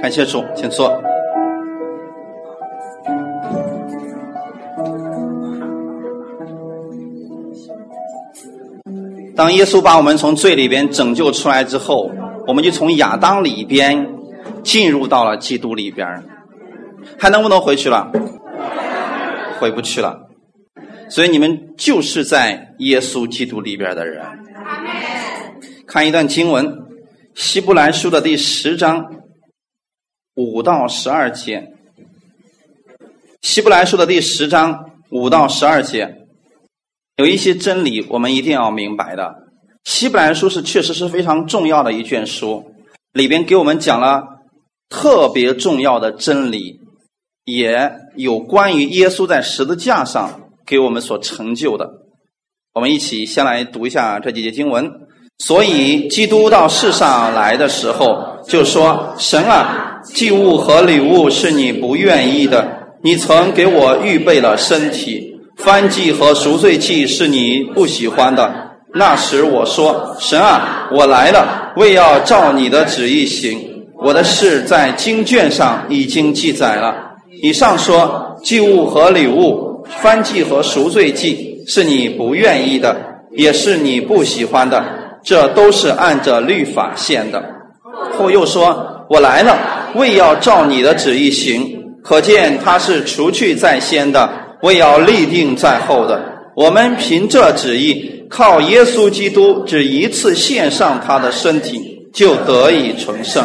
感谢主，请坐。当耶稣把我们从罪里边拯救出来之后，我们就从亚当里边进入到了基督里边，还能不能回去了？回不去了。所以你们就是在耶稣基督里边的人。看一段经文，《希伯来书》的第十章五到十二节，《希伯来书》的第十章五到十二节。有一些真理，我们一定要明白的。《希伯来书》是确实是非常重要的一卷书，里边给我们讲了特别重要的真理，也有关于耶稣在十字架上给我们所成就的。我们一起先来读一下这几节经文。所以，基督到世上来的时候，就说：“神啊，祭物和礼物是你不愿意的，你曾给我预备了身体。”翻祭和赎罪祭是你不喜欢的。那时我说：“神啊，我来了，为要照你的旨意行。我的事在经卷上已经记载了。”以上说，祭物和礼物，翻祭和赎罪祭是你不愿意的，也是你不喜欢的。这都是按着律法献的。后又说：“我来了，为要照你的旨意行。”可见他是除去在先的。为要立定在后的，我们凭这旨意，靠耶稣基督只一次献上他的身体，就得以成圣。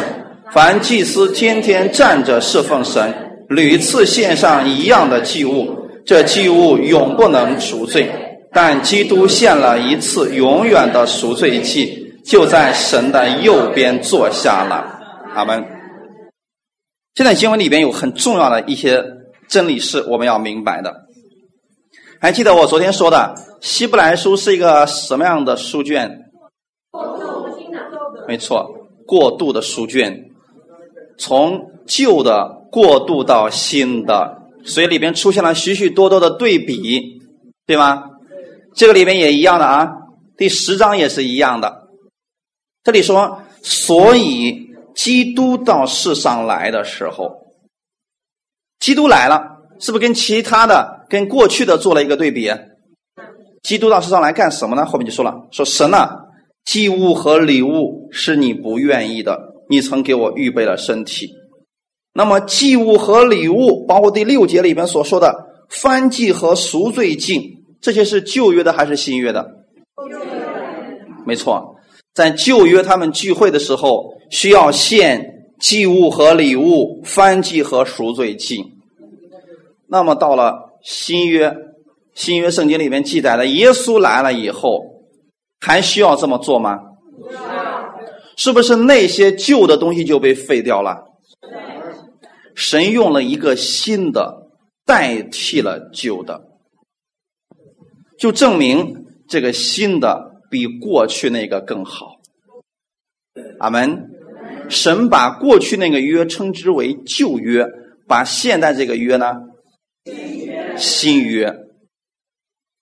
凡祭司天天站着侍奉神，屡次献上一样的祭物，这祭物永不能赎罪。但基督献了一次永远的赎罪祭，就在神的右边坐下了。阿门。现在经文里边有很重要的一些真理是我们要明白的。还记得我昨天说的《希伯来书》是一个什么样的书卷？没错，过渡的书卷，从旧的过渡到新的，所以里边出现了许许多多的对比，对吗？这个里面也一样的啊，第十章也是一样的。这里说，所以基督到世上来的时候，基督来了。是不是跟其他的、跟过去的做了一个对比？基督到世上来干什么呢？后面就说了：“说神啊，祭物和礼物是你不愿意的，你曾给我预备了身体。那么祭物和礼物，包括第六节里边所说的翻祭和赎罪祭，这些是旧约的还是新约的？没错，在旧约他们聚会的时候，需要献祭物和礼物、翻祭和赎罪祭。那么到了新约，新约圣经里面记载的，耶稣来了以后，还需要这么做吗？是不是那些旧的东西就被废掉了？神用了一个新的代替了旧的，就证明这个新的比过去那个更好。阿门。神把过去那个约称之为旧约，把现在这个约呢？新约，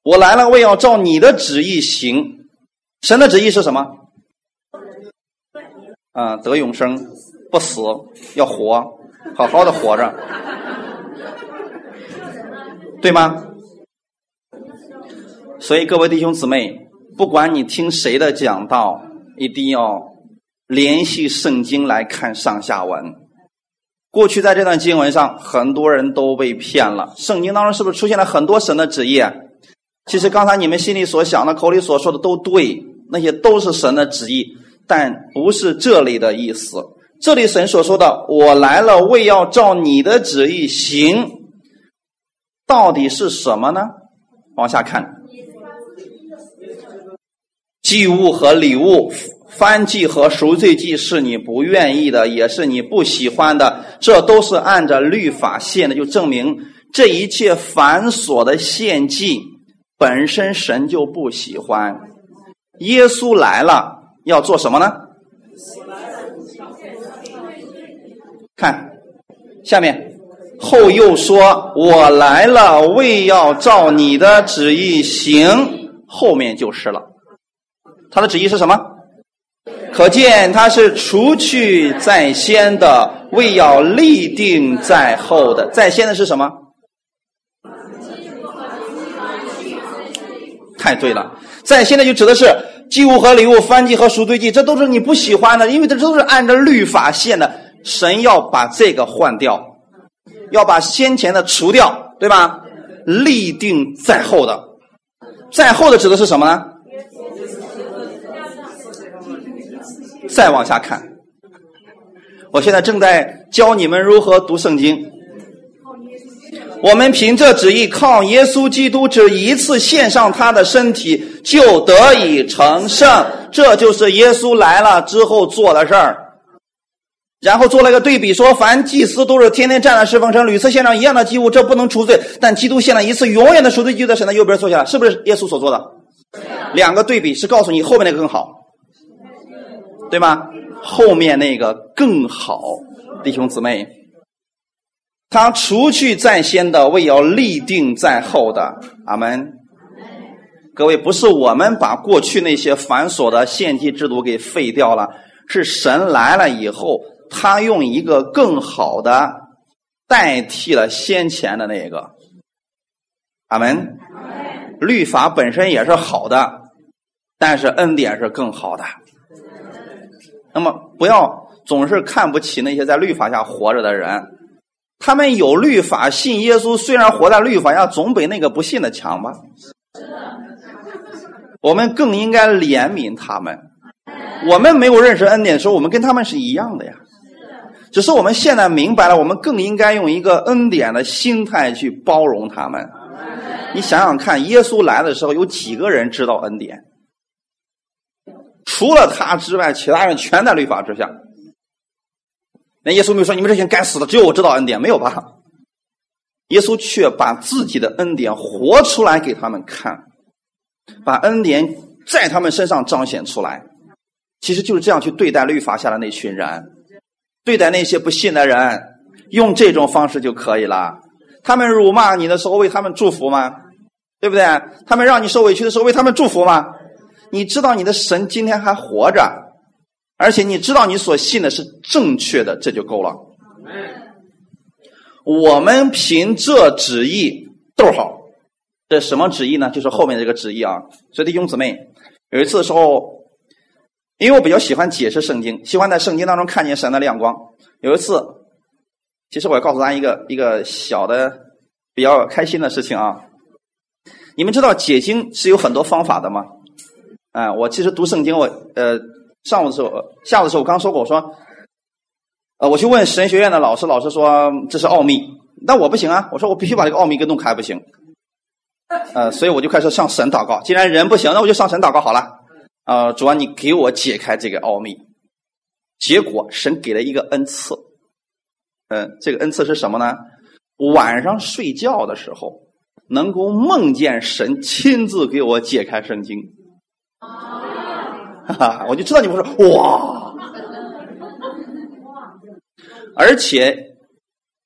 我来了，为要照你的旨意行。神的旨意是什么？啊，得永生，不死，要活，好好的活着，对吗？所以各位弟兄姊妹，不管你听谁的讲道，一定要联系圣经来看上下文。过去在这段经文上，很多人都被骗了。圣经当中是不是出现了很多神的旨意？其实刚才你们心里所想的、口里所说的都对，那些都是神的旨意，但不是这里的意思。这里神所说的“我来了，为要照你的旨意行”，到底是什么呢？往下看，祭物和礼物。翻祭和赎罪祭是你不愿意的，也是你不喜欢的，这都是按照律法献的，就证明这一切繁琐的献祭本身神就不喜欢。耶稣来了要做什么呢？看下面后又说：“我来了，为要照你的旨意行。”后面就是了，他的旨意是什么？可见他是除去在先的，为要立定在后的。在先的是什么？太对了，在先的就指的是祭物和礼物、燔祭和赎罪祭，这都是你不喜欢的，因为这都是按照律法献的。神要把这个换掉，要把先前的除掉，对吧？立定在后的，在后的指的是什么呢？再往下看，我现在正在教你们如何读圣经。我们凭这旨意，靠耶稣基督只一次献上他的身体，就得以成圣。这就是耶稣来了之后做的事儿。然后做了一个对比，说凡祭司都是天天站在侍奉上，屡次献上一样的祭物，这不能除罪；但基督献了一次永远的赎罪祭，在神的右边坐下，是不是耶稣所做的？两个对比是告诉你后面那个更好。对吗？后面那个更好，弟兄姊妹，他除去在先的，为要立定在后的。阿门。各位，不是我们把过去那些繁琐的献祭制度给废掉了，是神来了以后，他用一个更好的代替了先前的那个。阿门。律法本身也是好的，但是恩典是更好的。那么，不要总是看不起那些在律法下活着的人。他们有律法，信耶稣，虽然活在律法下，总比那个不信的强吧？我们更应该怜悯他们。我们没有认识恩典的时候，我们跟他们是一样的呀。只是我们现在明白了，我们更应该用一个恩典的心态去包容他们。你想想看，耶稣来的时候，有几个人知道恩典？除了他之外，其他人全在律法之下。那耶稣没有说你们这些该死的，只有我知道恩典，没有吧？耶稣却把自己的恩典活出来给他们看，把恩典在他们身上彰显出来。其实就是这样去对待律法下的那群人，对待那些不信的人，用这种方式就可以了。他们辱骂你的时候，为他们祝福吗？对不对？他们让你受委屈的时候，为他们祝福吗？你知道你的神今天还活着，而且你知道你所信的是正确的，这就够了。我们凭这旨意，逗号，这什么旨意呢？就是后面这个旨意啊。所以弟兄姊妹，有一次的时候，因为我比较喜欢解释圣经，喜欢在圣经当中看见神的亮光。有一次，其实我要告诉大家一个一个小的比较开心的事情啊。你们知道解经是有很多方法的吗？哎，我其实读圣经，我呃上午的时候、下午的时候，我刚说过，我说，呃，我去问神学院的老师，老师说这是奥秘，那我不行啊，我说我必须把这个奥秘给弄开，不行。呃，所以我就开始向神祷告，既然人不行，那我就上神祷告好了。啊，主啊，你给我解开这个奥秘。结果神给了一个恩赐，嗯，这个恩赐是什么呢？晚上睡觉的时候，能够梦见神亲自给我解开圣经。哈哈，我就知道你们说哇，而且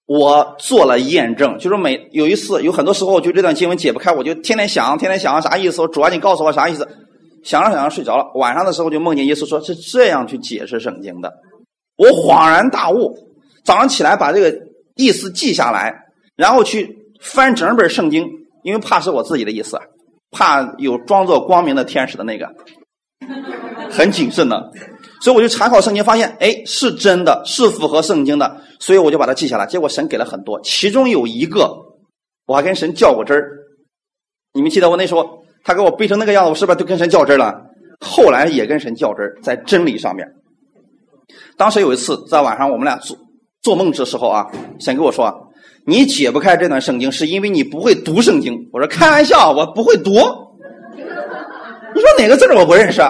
我做了验证，就是每有一次，有很多时候，就这段经文解不开，我就天天想，天天想啥意思？我主啊，你告诉我啥意思？想着想着睡着了，晚上的时候就梦见耶稣说是这样去解释圣经的，我恍然大悟，早上起来把这个意思记下来，然后去翻整本圣经，因为怕是我自己的意思，怕有装作光明的天使的那个。很谨慎的，所以我就查考圣经，发现哎是真的，是符合圣经的，所以我就把它记下来。结果神给了很多，其中有一个我还跟神较过真儿。你们记得我那时候他给我背成那个样子，我是不是就跟神较真了？后来也跟神较真在真理上面。当时有一次在晚上我们俩做做梦的时候啊，神跟我说：“你解不开这段圣经，是因为你不会读圣经。”我说：“开玩笑，我不会读。”你说哪个字我不认识？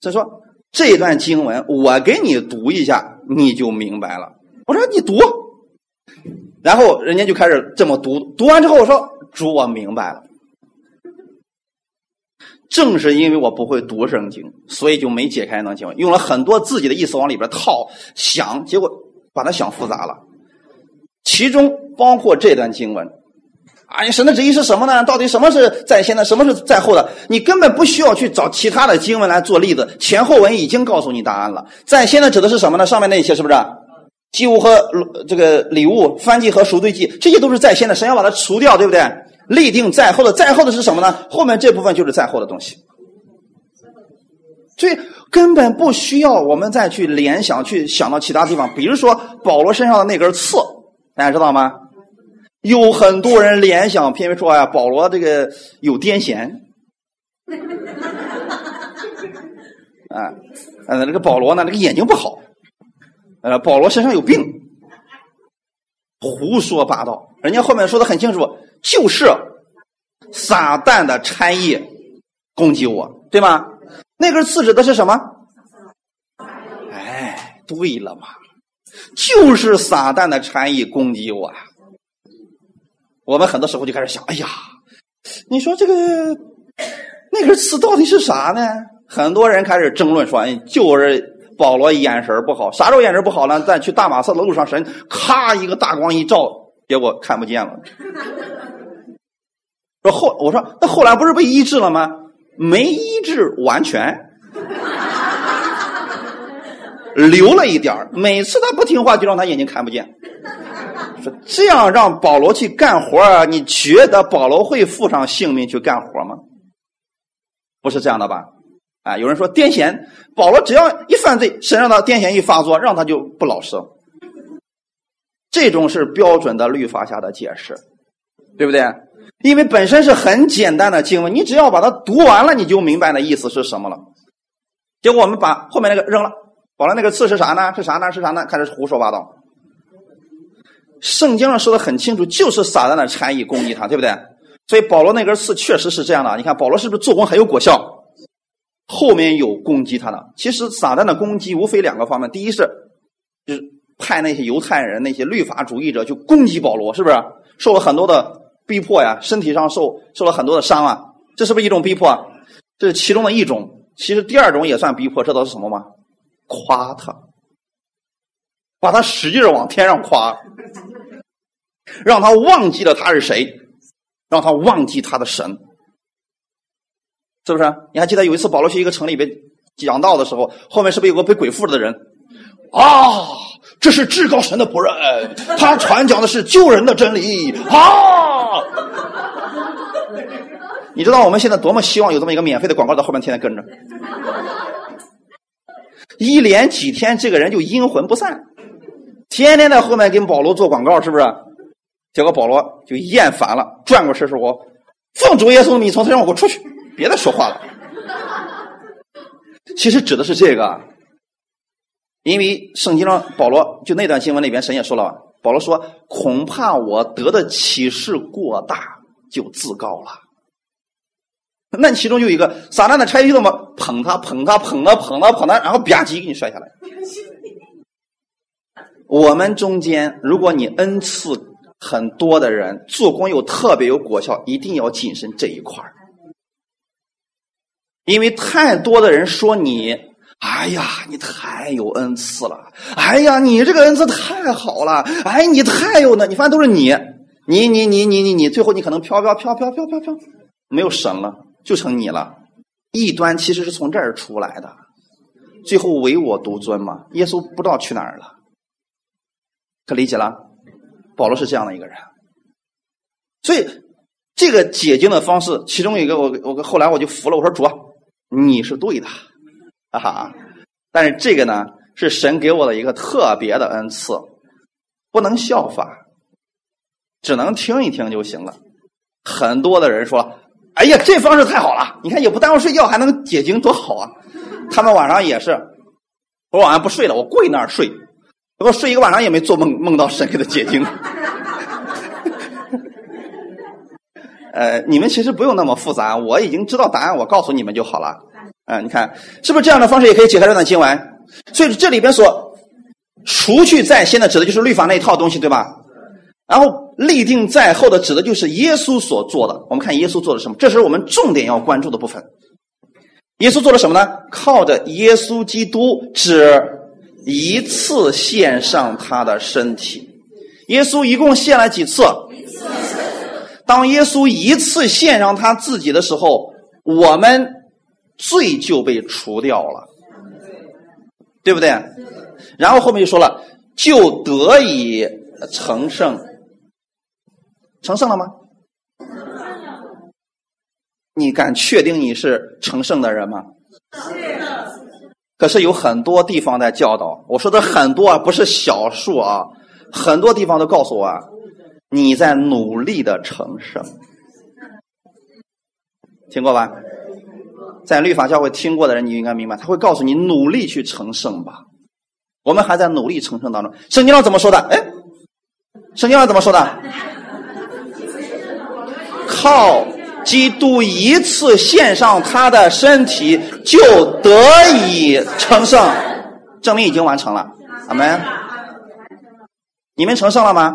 他说这段经文我给你读一下，你就明白了。我说你读，然后人家就开始这么读。读完之后，我说主，我明白了。正是因为我不会读圣经，所以就没解开那经文，用了很多自己的意思往里边套想，结果把它想复杂了。其中包括这段经文。啊，神的旨意是什么呢？到底什么是在先的，什么是在后的？你根本不需要去找其他的经文来做例子，前后文已经告诉你答案了。在先的指的是什么呢？上面那些是不是？祭物和这个礼物，翻祭和赎罪祭，这些都是在先的，神要把它除掉，对不对？立定在后的，在后的是什么呢？后面这部分就是在后的东西。所以根本不需要我们再去联想，去想到其他地方。比如说保罗身上的那根刺，大家知道吗？有很多人联想，偏偏说呀，保罗这个有癫痫。啊，呃，这个保罗呢，这个眼睛不好。呃，保罗身上有病，胡说八道。人家后面说的很清楚，就是撒旦的差役攻击我，对吗？那根刺指的是什么？哎，对了嘛，就是撒旦的禅意攻击我。我们很多时候就开始想，哎呀，你说这个那根刺到底是啥呢？很多人开始争论说，哎，就是。保罗眼神不好，啥时候眼神不好呢？在去大马色的路上，神咔一个大光一照，结果看不见了。说后我说那后来不是被医治了吗？没医治完全，留了一点每次他不听话，就让他眼睛看不见。说这样让保罗去干活你觉得保罗会付上性命去干活吗？不是这样的吧？啊，有人说癫痫，保罗只要一犯罪，身上的癫痫一发作，让他就不老实。这种是标准的律法下的解释，对不对？因为本身是很简单的经文，你只要把它读完了，你就明白那意思是什么了。结果我们把后面那个扔了，保罗那个刺是啥呢？是啥呢？是啥呢？开始胡说八道。圣经上说的很清楚，就是撒旦的差役攻击他，对不对？所以保罗那根刺确实是这样的。你看保罗是不是做工很有果效？后面有攻击他的，其实撒旦的攻击无非两个方面：第一是就是派那些犹太人、那些律法主义者去攻击保罗，是不是受了很多的逼迫呀？身体上受受了很多的伤啊，这是不是一种逼迫？这是其中的一种。其实第二种也算逼迫，知道是什么吗？夸他，把他使劲往天上夸，让他忘记了他是谁，让他忘记他的神。是不是？你还记得有一次保罗去一个城里边讲道的时候，后面是不是有个被鬼附着的人？啊，这是至高神的仆人，他传讲的是救人的真理啊！你知道我们现在多么希望有这么一个免费的广告在后面天天跟着？一连几天，这个人就阴魂不散，天天在后面跟保罗做广告，是不是？结果保罗就厌烦了，转过身说：“我奉主耶稣你，从他让我给我出去。”别再说话了，其实指的是这个，因为圣经上保罗就那段新闻里边，神也说了，保罗说：“恐怕我得的启示过大，就自高了。”那其中有一个撒旦的差役怎么捧他，捧他，捧他，捧他，捧他，然后吧唧给你摔下来。我们中间，如果你恩赐很多的人，做工又特别有果效，一定要谨慎这一块儿。因为太多的人说你，哎呀，你太有恩赐了，哎呀，你这个恩赐太好了，哎，你太有呢，你发现都是你，你你你你你你，最后你可能飘飘飘飘飘飘飘，没有神了，就成你了。异端其实是从这儿出来的，最后唯我独尊嘛。耶稣不知道去哪儿了，可理解了？保罗是这样的一个人，所以这个解经的方式，其中一个我我后来我就服了，我说主。你是对的，哈哈！但是这个呢，是神给我的一个特别的恩赐，不能效法，只能听一听就行了。很多的人说：“哎呀，这方式太好了！你看也不耽误睡觉，还能解经，多好啊！”他们晚上也是，我晚上不睡了，我跪那儿睡，结果睡一个晚上也没做梦，梦到神给他解经。呃，你们其实不用那么复杂，我已经知道答案，我告诉你们就好了。啊，你看是不是这样的方式也可以解开这段经文？所以这里边所除去在先的，指的就是律法那一套东西，对吧？然后立定在后的，指的就是耶稣所做的。我们看耶稣做了什么？这是我们重点要关注的部分。耶稣做了什么呢？靠着耶稣基督只一次献上他的身体。耶稣一共献了几次？当耶稣一次献上他自己的时候，我们罪就被除掉了，对不对？然后后面就说了，就得以成圣，成圣了吗？你敢确定你是成圣的人吗？是的。可是有很多地方在教导，我说的很多啊，不是小数啊，很多地方都告诉我啊，你在努力的成圣，听过吧？在律法教会听过的人，你应该明白，他会告诉你努力去成圣吧。我们还在努力成圣当中。圣经上怎么说的？哎，圣经上怎么说的？靠基督一次献上他的身体，就得以成圣，证明已经完成了。阿门。你们成圣了吗？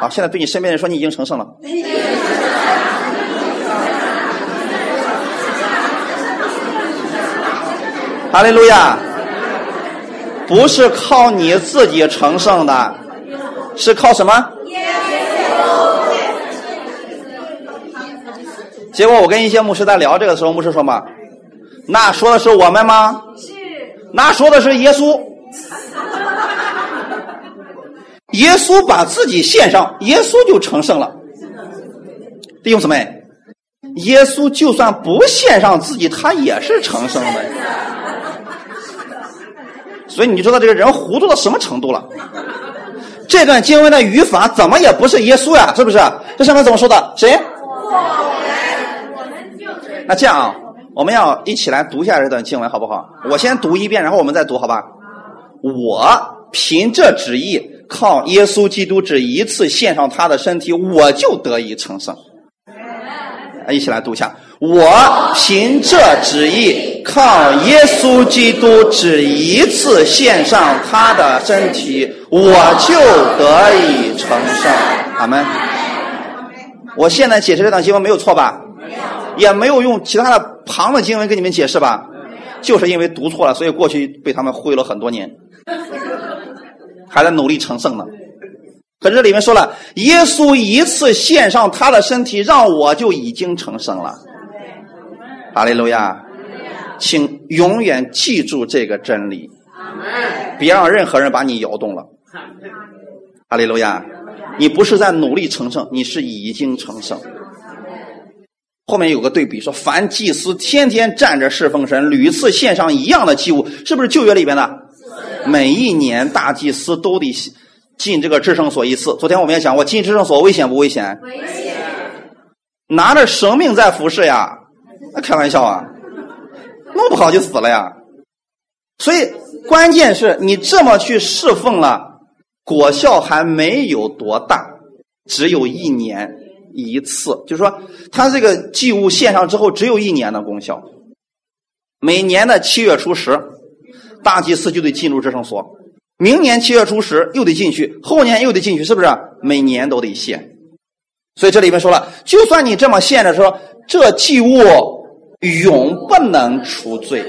好，现在对你身边人说，你已经成圣了。哈利路亚。不是靠你自己成圣的，是靠什么？结果我跟一些牧师在聊这个时候，牧师说嘛：“那说的是我们吗？是。那说的是耶稣。耶稣把自己献上，耶稣就成圣了。弟兄姊妹，耶稣就算不献上自己，他也是成圣的。”所以你知道这个人糊涂到什么程度了？这段经文的语法怎么也不是耶稣呀，是不是？这上面怎么说的？谁？那这样啊，我们要一起来读一下这段经文，好不好？我先读一遍，然后我们再读，好吧？我凭这旨意，靠耶稣基督只一次献上他的身体，我就得以成圣。一起来读一下。我凭这旨意，靠耶稣基督只一次献上他的身体，我就得以成圣。阿门。我现在解释这段经文没有错吧？也没有用其他的旁的经文给你们解释吧？就是因为读错了，所以过去被他们忽悠了很多年，还在努力成圣呢。可这里面说了，耶稣一次献上他的身体，让我就已经成圣了。哈利路亚，请永远记住这个真理，别让任何人把你摇动了。哈利路亚，你不是在努力成圣，你是已经成圣。后面有个对比说，凡祭司天天站着侍奉神，屡次献上一样的祭物，是不是旧约里边的？每一年大祭司都得进这个至圣所一次。昨天我们也讲过，进至圣所危险不危险？危险。拿着生命在服侍呀。那开玩笑啊，弄不好就死了呀。所以关键是你这么去侍奉了，果效还没有多大，只有一年一次。就是说，他这个祭物献上之后，只有一年的功效。每年的七月初十，大祭司就得进入这圣所；明年七月初十又得进去，后年又得进去，是不是？每年都得献。所以这里面说了，就算你这么献着说，这祭物。永不能除罪，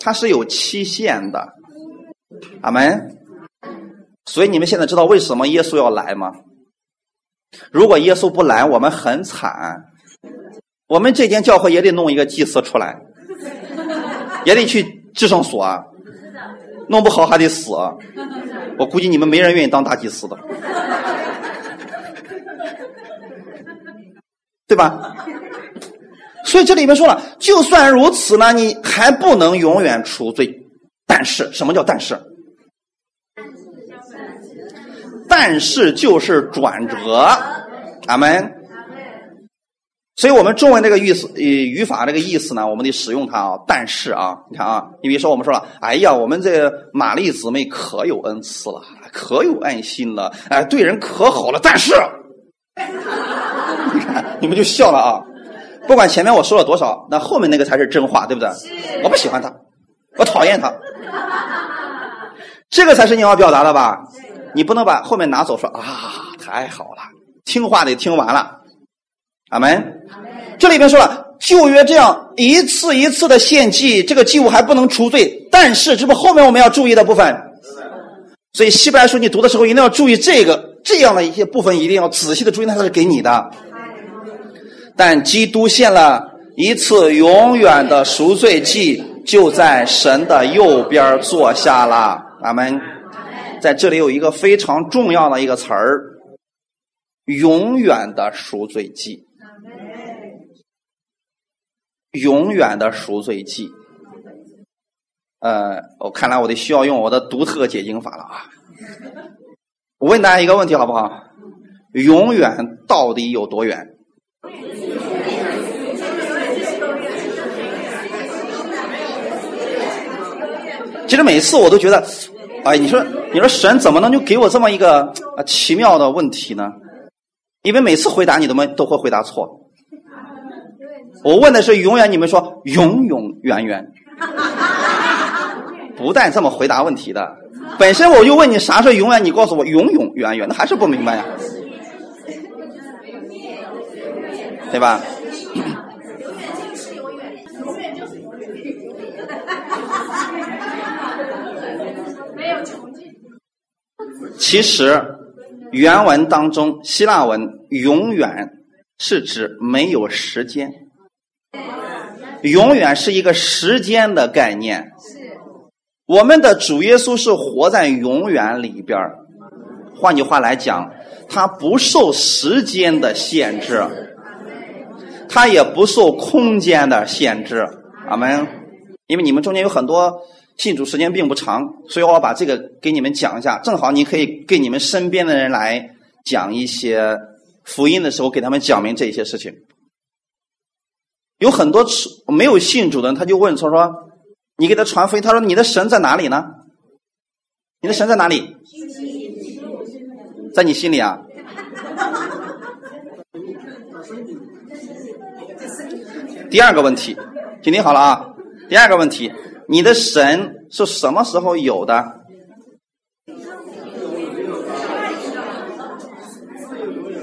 它是有期限的，阿门。所以你们现在知道为什么耶稣要来吗？如果耶稣不来，我们很惨，我们这间教会也得弄一个祭司出来，也得去至圣所啊，弄不好还得死。我估计你们没人愿意当大祭司的，对吧？所以这里面说了，就算如此呢，你还不能永远除罪。但是，什么叫但是？但是就是转折，阿门。所以我们中文这个意思，呃，语法这个意思呢，我们得使用它啊。但是啊，你看啊，你比如说我们说了，哎呀，我们这玛丽姊妹可有恩赐了，可有爱心了，哎，对人可好了。但是，你看，你们就笑了啊。不管前面我说了多少，那后面那个才是真话，对不对？我不喜欢他，我讨厌他，这个才是你要表达的吧？你不能把后面拿走，说啊，太好了，听话得听完了，阿门。这里边说了，旧约这样一次一次的献祭，这个祭物还不能除罪，但是这不后面我们要注意的部分。所以希伯来书你读的时候一定要注意这个。这样的一些部分一定要仔细的注意，它是给你的。但基督献了一次永远的赎罪祭，就在神的右边坐下了。阿门。在这里有一个非常重要的一个词儿：永远的赎罪祭。永远的赎罪祭。呃，我看来我得需要用我的独特解经法了啊！我问大家一个问题好不好？永远到底有多远？其实每次我都觉得，哎，你说，你说神怎么能就给我这么一个啊奇妙的问题呢？因为每次回答你都没都会回答错。我问的是永远，你们说永永远远，不带这么回答问题的。本身我就问你啥是永远，你告诉我永永远远，那还是不明白呀，对吧？其实，原文当中希腊文“永远”是指没有时间，永远是一个时间的概念。我们的主耶稣是活在永远里边换句话来讲，他不受时间的限制，他也不受空间的限制。阿门。因为你们中间有很多。信主时间并不长，所以我把这个给你们讲一下。正好你可以给你们身边的人来讲一些福音的时候，给他们讲明这些事情。有很多没有信主的人，他就问他说：“你给他传福音，他说你的神在哪里呢？你的神在哪里？在你心里啊？”第二个问题，请听好了啊！第二个问题。你的神是什么时候有的？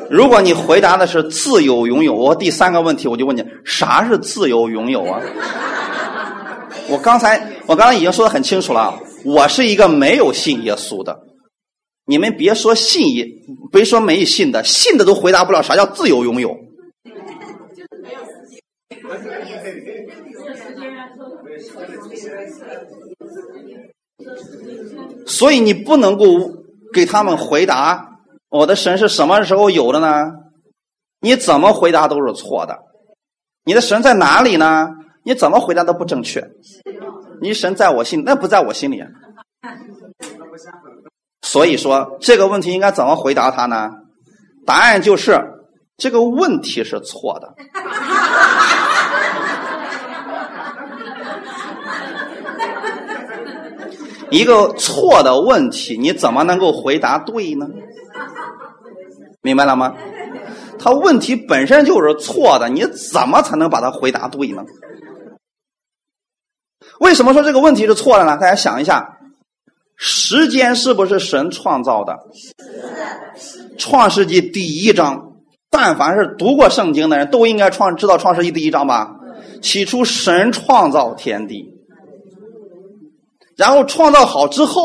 如果你回答的是自由拥有，我第三个问题我就问你，啥是自由拥有啊？我刚才我刚才已经说的很清楚了，我是一个没有信耶稣的。你们别说信耶，别说没信的，信的都回答不了啥叫自由拥有。所以你不能够给他们回答我的神是什么时候有的呢？你怎么回答都是错的。你的神在哪里呢？你怎么回答都不正确。你神在我心，那不在我心里。所以说这个问题应该怎么回答他呢？答案就是这个问题是错的。一个错的问题，你怎么能够回答对呢？明白了吗？他问题本身就是错的，你怎么才能把它回答对呢？为什么说这个问题是错的呢？大家想一下，时间是不是神创造的？创世纪第一章，但凡是读过圣经的人都应该创知道创世纪第一章吧？起初神创造天地。然后创造好之后，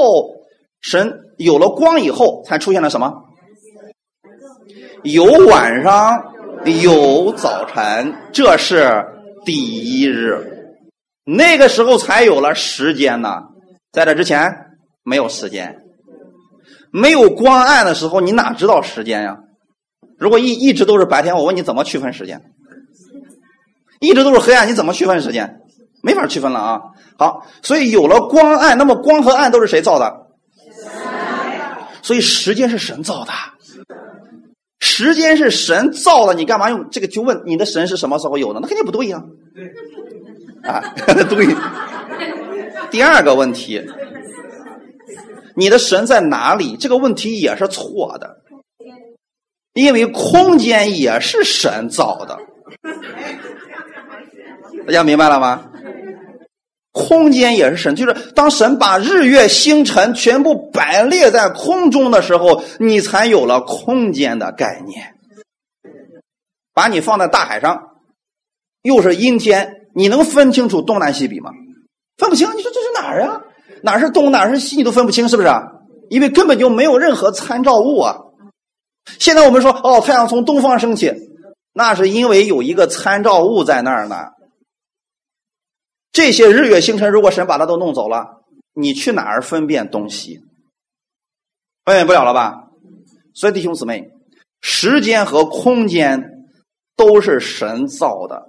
神有了光以后，才出现了什么？有晚上，有早晨，这是第一日。那个时候才有了时间呢，在这之前没有时间，没有光暗的时候，你哪知道时间呀？如果一一直都是白天，我问你怎么区分时间？一直都是黑暗，你怎么区分时间？没法区分了啊！好，所以有了光暗，那么光和暗都是谁造的？所以时间是神造的，时间是神造的，你干嘛用这个去问你的神是什么时候有的？那肯定不对呀！啊，对。第二个问题，你的神在哪里？这个问题也是错的，因为空间也是神造的，大家明白了吗？空间也是神，就是当神把日月星辰全部摆列在空中的时候，你才有了空间的概念。把你放在大海上，又是阴天，你能分清楚东南西北吗？分不清。你说这是哪儿啊？哪是东，哪是西，你都分不清，是不是？因为根本就没有任何参照物啊。现在我们说，哦，太阳从东方升起，那是因为有一个参照物在那儿呢。这些日月星辰，如果神把它都弄走了，你去哪儿分辨东西？分辨不了了吧？所以弟兄姊妹，时间和空间都是神造的，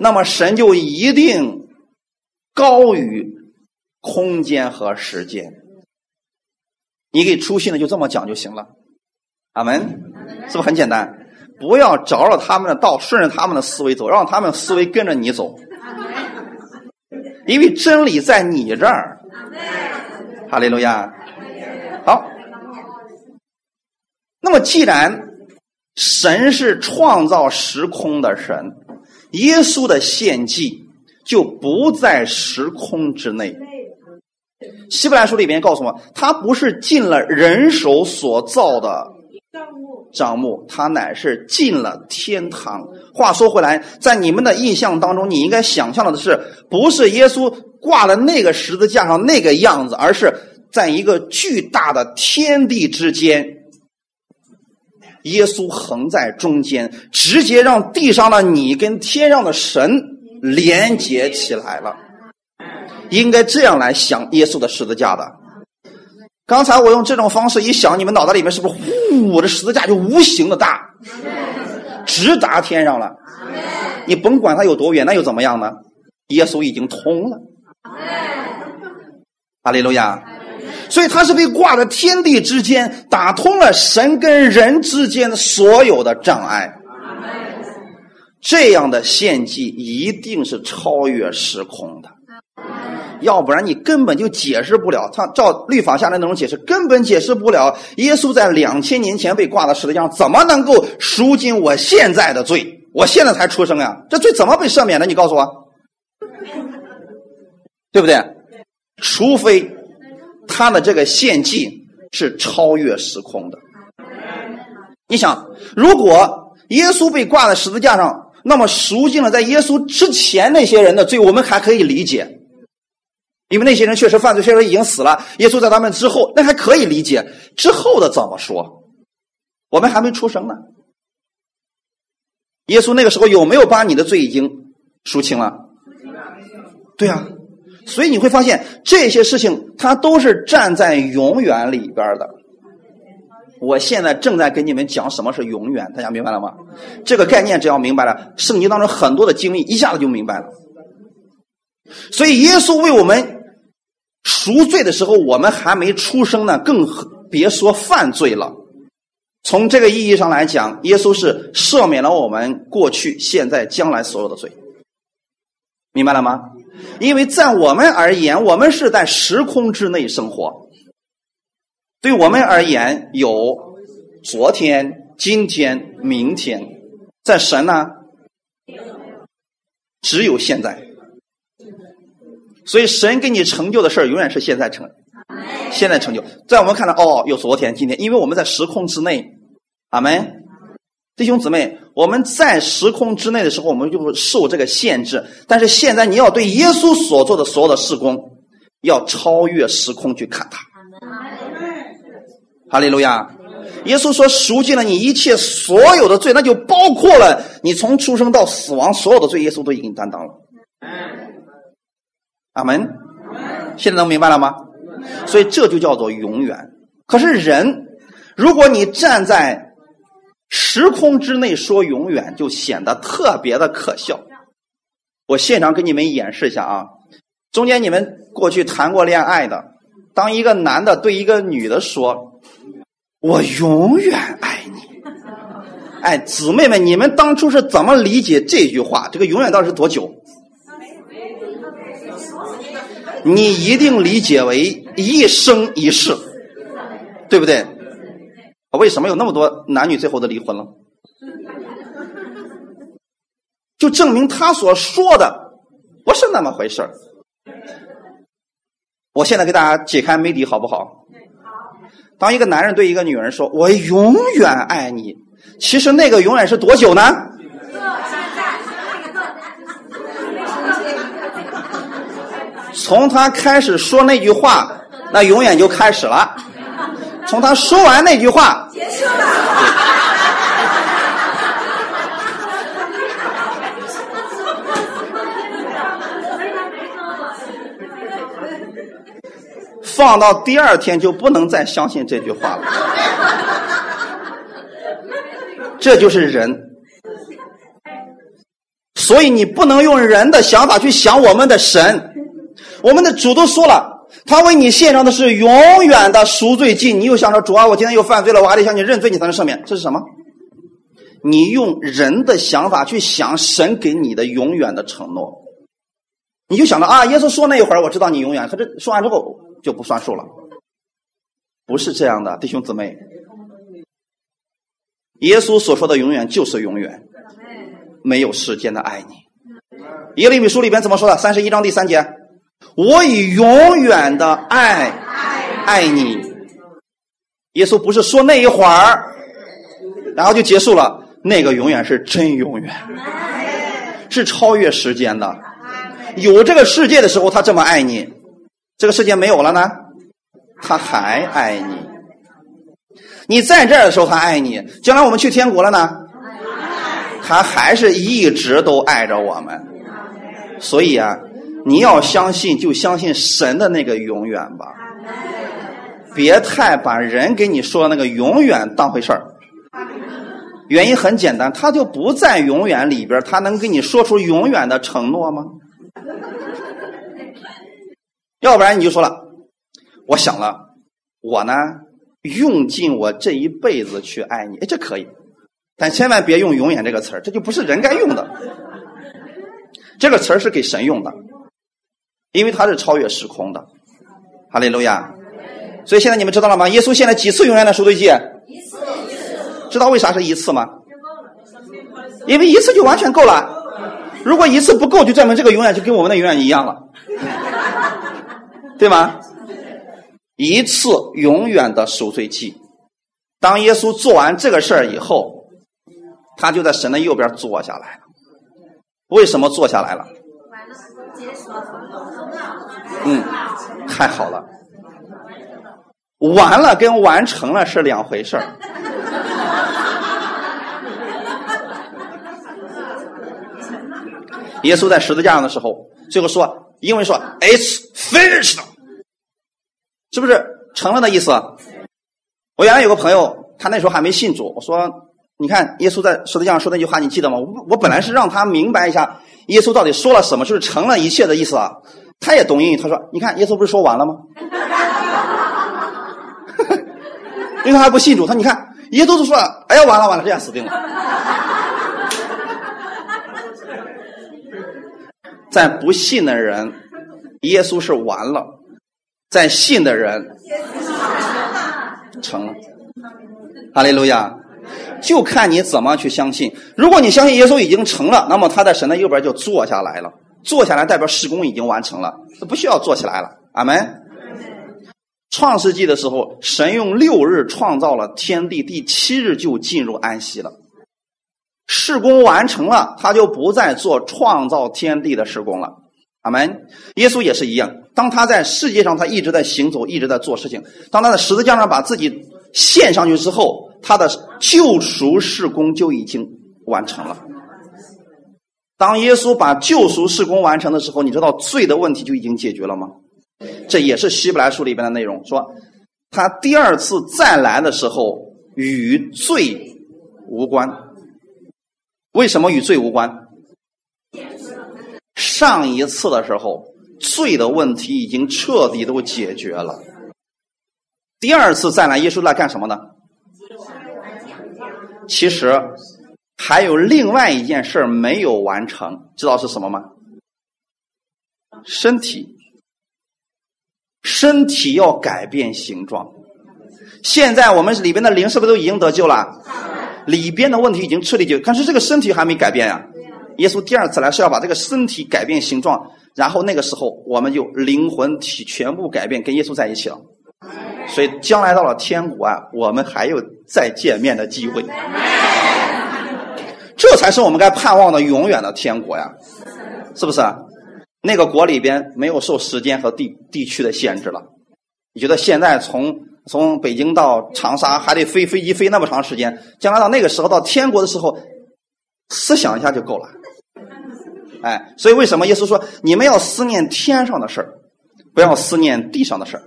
那么神就一定高于空间和时间。你给出信的就这么讲就行了，阿门，是不是很简单？不要着了他们的道，顺着他们的思维走，让他们思维跟着你走。因为真理在你这儿，哈利路亚。好，那么既然神是创造时空的神，耶稣的献祭就不在时空之内。希伯来书里边告诉我，他不是进了人手所造的。账目，他乃是进了天堂。话说回来，在你们的印象当中，你应该想象的是，不是耶稣挂在那个十字架上那个样子，而是在一个巨大的天地之间，耶稣横在中间，直接让地上的你跟天上的神连接起来了。应该这样来想耶稣的十字架的。刚才我用这种方式一想，你们脑袋里面是不是呼，我的十字架就无形的大，直达天上了？你甭管它有多远，那又怎么样呢？耶稣已经通了，阿利路亚！所以他是被挂在天地之间，打通了神跟人之间的所有的障碍。这样的献祭一定是超越时空的。要不然你根本就解释不了，他照律法下来那种解释，根本解释不了。耶稣在两千年前被挂到十字架上，怎么能够赎尽我现在的罪？我现在才出生呀，这罪怎么被赦免的？你告诉我，对不对？除非他的这个献祭是超越时空的。你想，如果耶稣被挂在十字架上，那么赎尽了在耶稣之前那些人的罪，我们还可以理解。因为那些人确实犯罪，确实已经死了。耶稣在他们之后，那还可以理解。之后的怎么说？我们还没出生呢。耶稣那个时候有没有把你的罪已经赎清了？对啊，所以你会发现这些事情，它都是站在永远里边的。我现在正在跟你们讲什么是永远，大家明白了吗？这个概念只要明白了，圣经当中很多的经历一下子就明白了。所以耶稣为我们。赎罪的时候，我们还没出生呢，更别说犯罪了。从这个意义上来讲，耶稣是赦免了我们过去、现在、将来所有的罪，明白了吗？因为在我们而言，我们是在时空之内生活，对我们而言有昨天、今天、明天，在神呢，只有现在。所以神给你成就的事儿，永远是现在成，现在成就。在我们看来，哦，有昨天、今天，因为我们在时空之内。阿门，弟兄姊妹，我们在时空之内的时候，我们就会受这个限制。但是现在，你要对耶稣所做的所有的事工，要超越时空去看他。哈利路亚！耶稣说：“赎尽了你一切所有的罪，那就包括了你从出生到死亡所有的罪，耶稣都已经担当了。”阿门，现在能明白了吗？所以这就叫做永远。可是人，如果你站在时空之内说永远，就显得特别的可笑。我现场给你们演示一下啊，中间你们过去谈过恋爱的，当一个男的对一个女的说：“我永远爱你。”哎，姊妹们，你们当初是怎么理解这句话？这个永远到底是多久？你一定理解为一生一世，对不对？为什么有那么多男女最后的离婚了？就证明他所说的不是那么回事我现在给大家解开谜底，好不好？当一个男人对一个女人说“我永远爱你”，其实那个永远是多久呢？从他开始说那句话那永远就开始了。从他说完那句话结束了放到第二天就不能再相信这句话了。这就是人。所以你不能用人的想法去想我们的神。我们的主都说了，他为你献上的是永远的赎罪祭。你又想着主啊，我今天又犯罪了，我还得向你认罪，你才能赦免。这是什么？你用人的想法去想神给你的永远的承诺，你就想着啊，耶稣说那一会儿我知道你永远，可是说完之后就不算数了。不是这样的，弟兄姊妹。耶稣所说的永远就是永远，没有时间的爱你。耶利米书里边怎么说的？三十一章第三节，我以永远的爱爱你。耶稣不是说那一会儿，然后就结束了。那个永远是真永远，是超越时间的。有这个世界的时候，他这么爱你；这个世界没有了呢，他还爱你。你在这儿的时候，他爱你；将来我们去天国了呢，他还是一直都爱着我们。所以啊，你要相信，就相信神的那个永远吧，别太把人给你说那个永远当回事儿。原因很简单，他就不在永远里边，他能给你说出永远的承诺吗？要不然你就说了，我想了，我呢用尽我这一辈子去爱你，哎，这可以，但千万别用“永远”这个词儿，这就不是人该用的。这个词儿是给神用的，因为他是超越时空的。哈利路亚！所以现在你们知道了吗？耶稣现在几次永远的赎罪祭？知道为啥是一次吗？因为一次就完全够了。如果一次不够，就证明这个永远就跟我们的永远一样了，对吗？一次永远的赎罪祭。当耶稣做完这个事儿以后，他就在神的右边坐下来了。为什么坐下来了？嗯，太好了。完了跟完成了是两回事儿。耶稣在十字架上的时候，最后说，英文说 “It's finished”，是不是成了的意思？我原来有个朋友，他那时候还没信主，我说：“你看耶稣在十字架上说那句话，你记得吗？”我我本来是让他明白一下耶稣到底说了什么，就是成了一切的意思啊。他也懂英语，他说：“你看耶稣不是说完了吗？” 因为他还不信主，他你看耶稣都说了：“哎呀，完了完了，这样死定了。”在不信的人，耶稣是完了；在信的人，成了。哈利路亚！就看你怎么去相信。如果你相信耶稣已经成了，那么他在神的右边就坐下来了。坐下来代表事工已经完成了，不需要坐起来了。阿门。创世纪的时候，神用六日创造了天地，第七日就进入安息了。事工完成了，他就不再做创造天地的事工了。阿门。耶稣也是一样，当他在世界上，他一直在行走，一直在做事情。当他在十字架上把自己献上去之后，他的救赎事工就已经完成了。当耶稣把救赎事工完成的时候，你知道罪的问题就已经解决了吗？这也是希伯来书里边的内容，说他第二次再来的时候与罪无关。为什么与罪无关？上一次的时候，罪的问题已经彻底都解决了。第二次再来，耶稣来干什么呢？其实还有另外一件事没有完成，知道是什么吗？身体，身体要改变形状。现在我们里边的灵是不是都已经得救了？里边的问题已经彻底解决，但是这个身体还没改变呀。耶稣第二次来是要把这个身体改变形状，然后那个时候我们就灵魂体全部改变，跟耶稣在一起了。所以将来到了天国啊，我们还有再见面的机会。这才是我们该盼望的永远的天国呀，是不是？那个国里边没有受时间和地地区的限制了。你觉得现在从？从北京到长沙还得飞飞机飞那么长时间，将来到那个时候到天国的时候，思想一下就够了。哎，所以为什么耶稣说你们要思念天上的事儿，不要思念地上的事儿。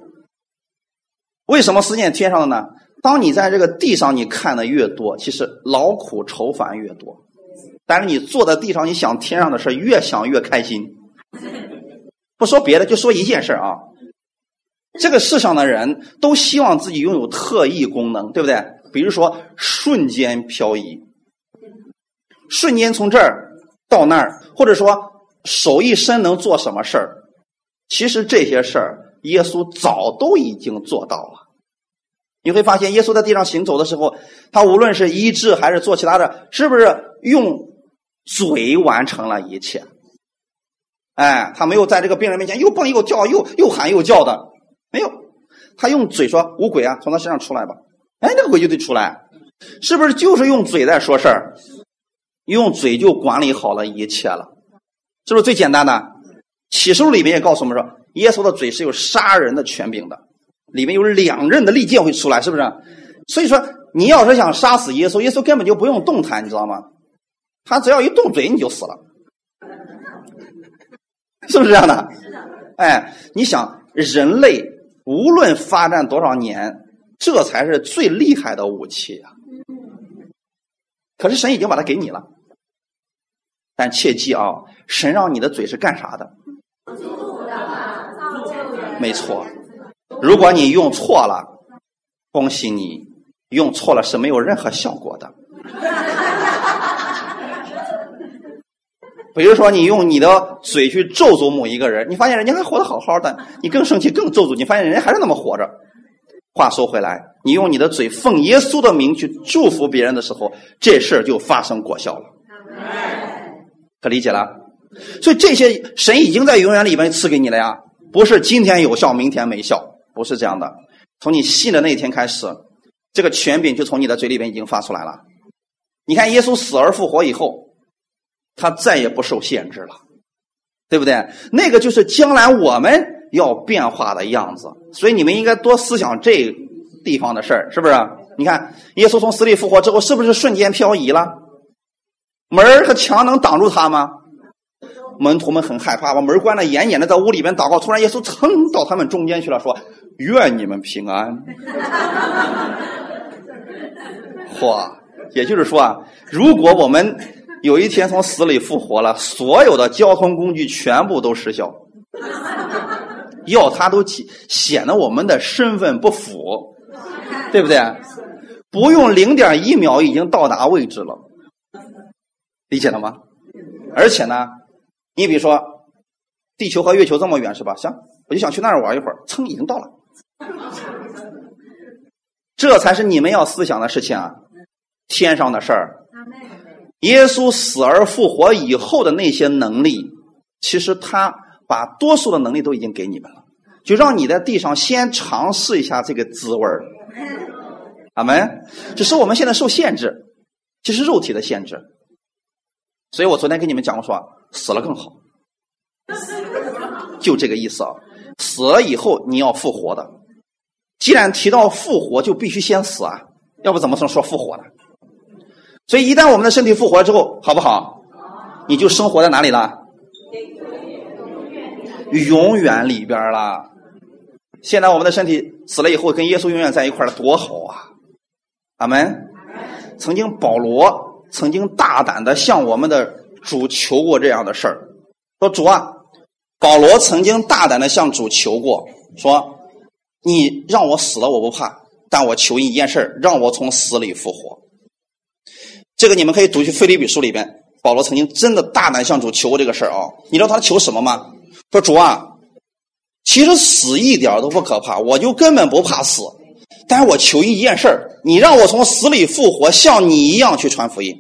为什么思念天上的呢？当你在这个地上你看的越多，其实劳苦愁烦越多。但是你坐在地上，你想天上的事越想越开心。不说别的，就说一件事啊。这个世上的人都希望自己拥有特异功能，对不对？比如说瞬间漂移，瞬间从这儿到那儿，或者说手一伸能做什么事儿。其实这些事儿，耶稣早都已经做到了。你会发现，耶稣在地上行走的时候，他无论是医治还是做其他的，是不是用嘴完成了一切？哎，他没有在这个病人面前又蹦又跳，又又喊又叫的，没有。他用嘴说：“无鬼啊，从他身上出来吧！”哎，那个鬼就得出来，是不是就是用嘴在说事儿？用嘴就管理好了一切了，是不是最简单的？启示录里面也告诉我们说，耶稣的嘴是有杀人的权柄的。里面有两刃的利剑会出来，是不是？所以说，你要是想杀死耶稣，耶稣根本就不用动弹，你知道吗？他只要一动嘴，你就死了，是不是这样的？哎，你想，人类无论发展多少年，这才是最厉害的武器啊！可是神已经把它给你了，但切记啊，神让你的嘴是干啥的？没错。如果你用错了，恭喜你，用错了是没有任何效果的。比如说，你用你的嘴去咒诅某一个人，你发现人家还活得好好的，你更生气，更咒诅，你发现人家还是那么活着。话说回来，你用你的嘴奉耶稣的名去祝福别人的时候，这事就发生果效了。可理解了？所以这些神已经在永远里面赐给你了呀，不是今天有效，明天没效。不是这样的，从你信的那一天开始，这个权柄就从你的嘴里边已经发出来了。你看，耶稣死而复活以后，他再也不受限制了，对不对？那个就是将来我们要变化的样子。所以你们应该多思想这地方的事儿，是不是？你看，耶稣从死里复活之后，是不是瞬间漂移了？门和墙能挡住他吗？门徒们很害怕，把门关的严严的，在屋里边祷告。突然，耶稣噌到他们中间去了，说。愿你们平安。嚯，也就是说啊，如果我们有一天从死里复活了，所有的交通工具全部都失效，要它都显得我们的身份不符，对不对？不用零点一秒已经到达位置了，理解了吗？而且呢，你比如说，地球和月球这么远是吧？行，我就想去那儿玩一会儿，噌，已经到了。这才是你们要思想的事情啊！天上的事儿，耶稣死而复活以后的那些能力，其实他把多数的能力都已经给你们了，就让你在地上先尝试一下这个滋味儿。阿门。只是我们现在受限制，其实肉体的限制。所以我昨天跟你们讲过，说死了更好，就这个意思啊！死了以后你要复活的。既然提到复活，就必须先死啊，要不怎么能说复活呢？所以一旦我们的身体复活之后，好不好？你就生活在哪里了？永远里边了。现在我们的身体死了以后，跟耶稣永远在一块了，多好啊！阿门。曾经保罗曾经大胆的向我们的主求过这样的事儿，说主啊，保罗曾经大胆的向主求过，说。你让我死了我不怕，但我求你一件事让我从死里复活。这个你们可以读去《腓立比书》里边，保罗曾经真的大胆向主求过这个事儿啊。你知道他求什么吗？说主啊，其实死一点都不可怕，我就根本不怕死。但是我求一件事你让我从死里复活，像你一样去传福音。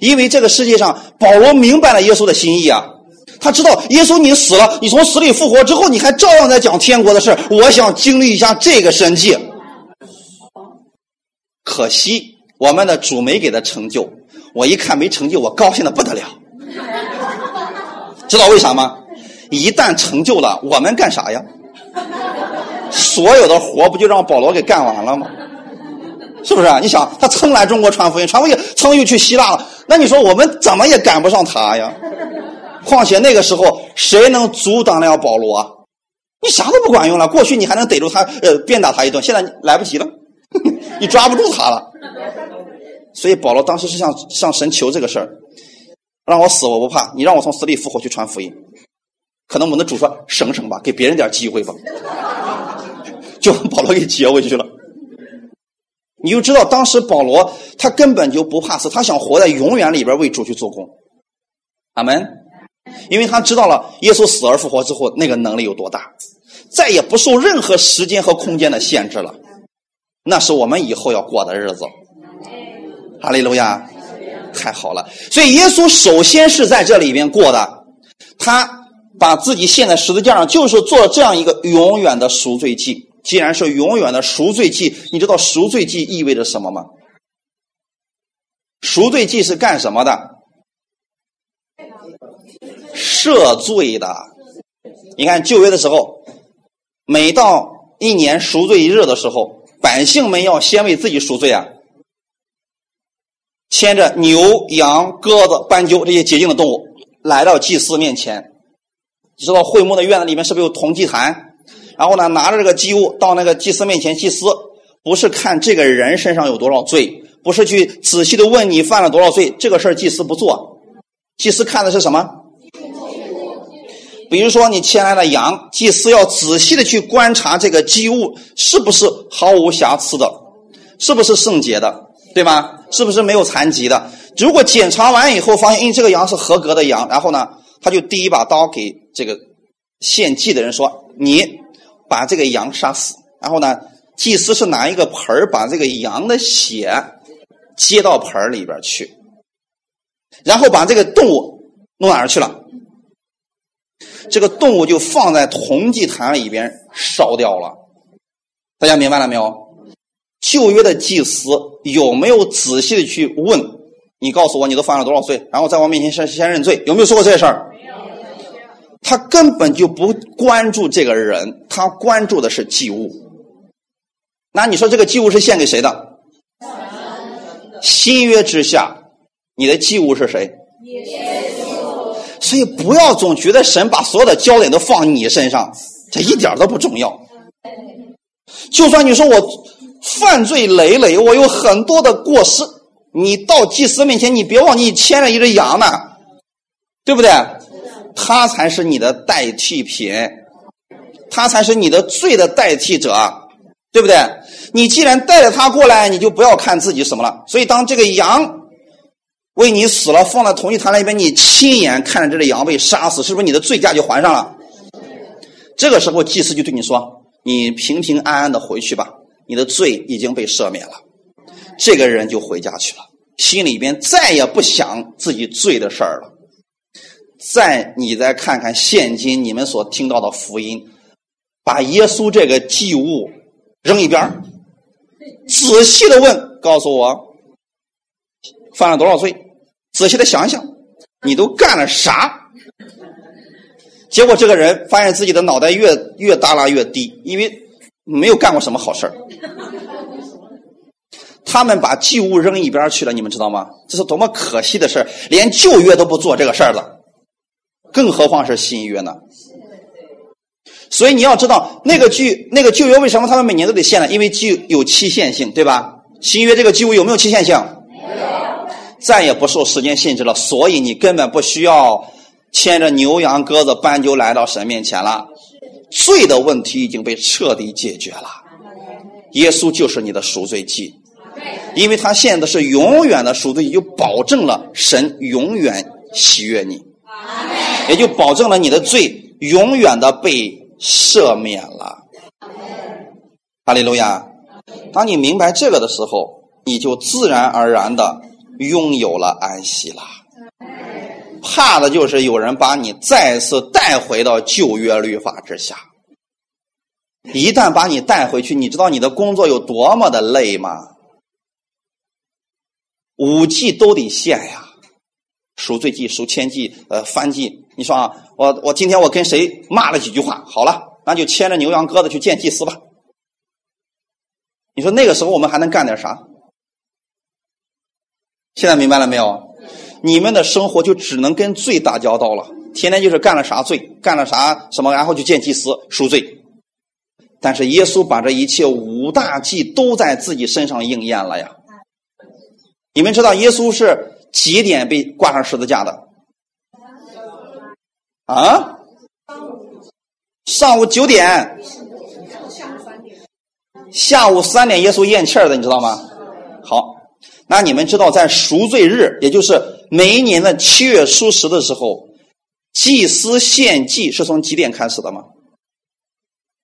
因为这个世界上，保罗明白了耶稣的心意啊。他知道耶稣你死了，你从死里复活之后，你还照样在讲天国的事我想经历一下这个神迹。可惜我们的主没给他成就，我一看没成就，我高兴的不得了。知道为啥吗？一旦成就了，我们干啥呀？所有的活不就让保罗给干完了吗？是不是啊？你想他曾来中国传福音，传福音曾又去希腊了，那你说我们怎么也赶不上他呀？况且那个时候，谁能阻挡了保罗？你啥都不管用了。过去你还能逮住他，呃，鞭打他一顿，现在来不及了，你抓不住他了。所以保罗当时是向向神求这个事儿，让我死我不怕，你让我从死里复活去传福音。可能我们的主说省省吧，给别人点机会吧，就把保罗给接回去了。你就知道当时保罗他根本就不怕死，他想活在永远里边为主去做工。阿门。因为他知道了耶稣死而复活之后那个能力有多大，再也不受任何时间和空间的限制了。那是我们以后要过的日子。哈利路亚，太好了。所以耶稣首先是在这里边过的，他把自己献在十字架上，就是做这样一个永远的赎罪祭。既然是永远的赎罪祭，你知道赎罪祭意味着什么吗？赎罪祭是干什么的？赦罪的。你看旧约的时候，每到一年赎罪一日的时候，百姓们要先为自己赎罪啊，牵着牛、羊、鸽子、斑鸠这些洁净的动物来到祭司面前。你知道会幕的院子里面是不是有铜祭坛？然后呢，拿着这个祭物到那个祭司面前，祭司不是看这个人身上有多少罪，不是去仔细的问你犯了多少罪，这个事儿祭司不做，祭司看的是什么？比如说你牵来的羊，祭司要仔细的去观察这个祭物是不是毫无瑕疵的，是不是圣洁的，对吧？是不是没有残疾的？如果检查完以后发现，因为这个羊是合格的羊，然后呢，他就递一把刀给这个献祭的人说：“你。”把这个羊杀死，然后呢，祭司是拿一个盆儿把这个羊的血接到盆儿里边去，然后把这个动物弄哪儿去了？这个动物就放在铜祭坛里边烧掉了。大家明白了没有？旧约的祭司有没有仔细的去问？你告诉我，你都犯了多少罪？然后在我面前先先认罪，有没有说过这事儿？他根本就不关注这个人，他关注的是祭物。那你说这个祭物是献给谁的？新约之下，你的祭物是谁？所以不要总觉得神把所有的焦点都放你身上，这一点都不重要。就算你说我犯罪累累，我有很多的过失，你到祭司面前，你别忘记你牵着一只羊呢，对不对？他才是你的代替品，他才是你的罪的代替者，对不对？你既然带着他过来，你就不要看自己什么了。所以，当这个羊为你死了，放在同一坛那边，你亲眼看着这只羊被杀死，是不是你的罪价就还上了？这个时候，祭司就对你说：“你平平安安的回去吧，你的罪已经被赦免了。”这个人就回家去了，心里边再也不想自己罪的事儿了。再你再看看现今你们所听到的福音，把耶稣这个祭物扔一边仔细的问，告诉我犯了多少罪？仔细的想想，你都干了啥？结果这个人发现自己的脑袋越越耷拉越低，因为没有干过什么好事儿。他们把祭物扔一边去了，你们知道吗？这是多么可惜的事连旧约都不做这个事儿了。更何况是新约呢？所以你要知道，那个剧、那个旧约为什么他们每年都得献呢？因为具有期限性，对吧？新约这个祭物有没有期限性？再也不受时间限制了。所以你根本不需要牵着牛羊鸽子斑鸠来到神面前了。罪的问题已经被彻底解决了。耶稣就是你的赎罪祭，因为他现在是永远的赎罪祭，就保证了神永远喜悦你。也就保证了你的罪永远的被赦免了。哈利路亚！当你明白这个的时候，你就自然而然的拥有了安息了。怕的就是有人把你再次带回到旧约律法之下。一旦把你带回去，你知道你的工作有多么的累吗？五季都得献呀。赎罪记、赎愆记、呃，翻记，你说啊，我我今天我跟谁骂了几句话？好了，那就牵着牛羊鸽子去见祭司吧。你说那个时候我们还能干点啥？现在明白了没有？你们的生活就只能跟罪打交道了，天天就是干了啥罪，干了啥什么，然后就见祭司赎罪。但是耶稣把这一切五大忌都在自己身上应验了呀。你们知道耶稣是几点被挂上十字架的？啊？上午九点。下午三点，耶稣咽气儿的，你知道吗？好，那你们知道在赎罪日，也就是每一年的七月初十的时候，祭司献祭是从几点开始的吗？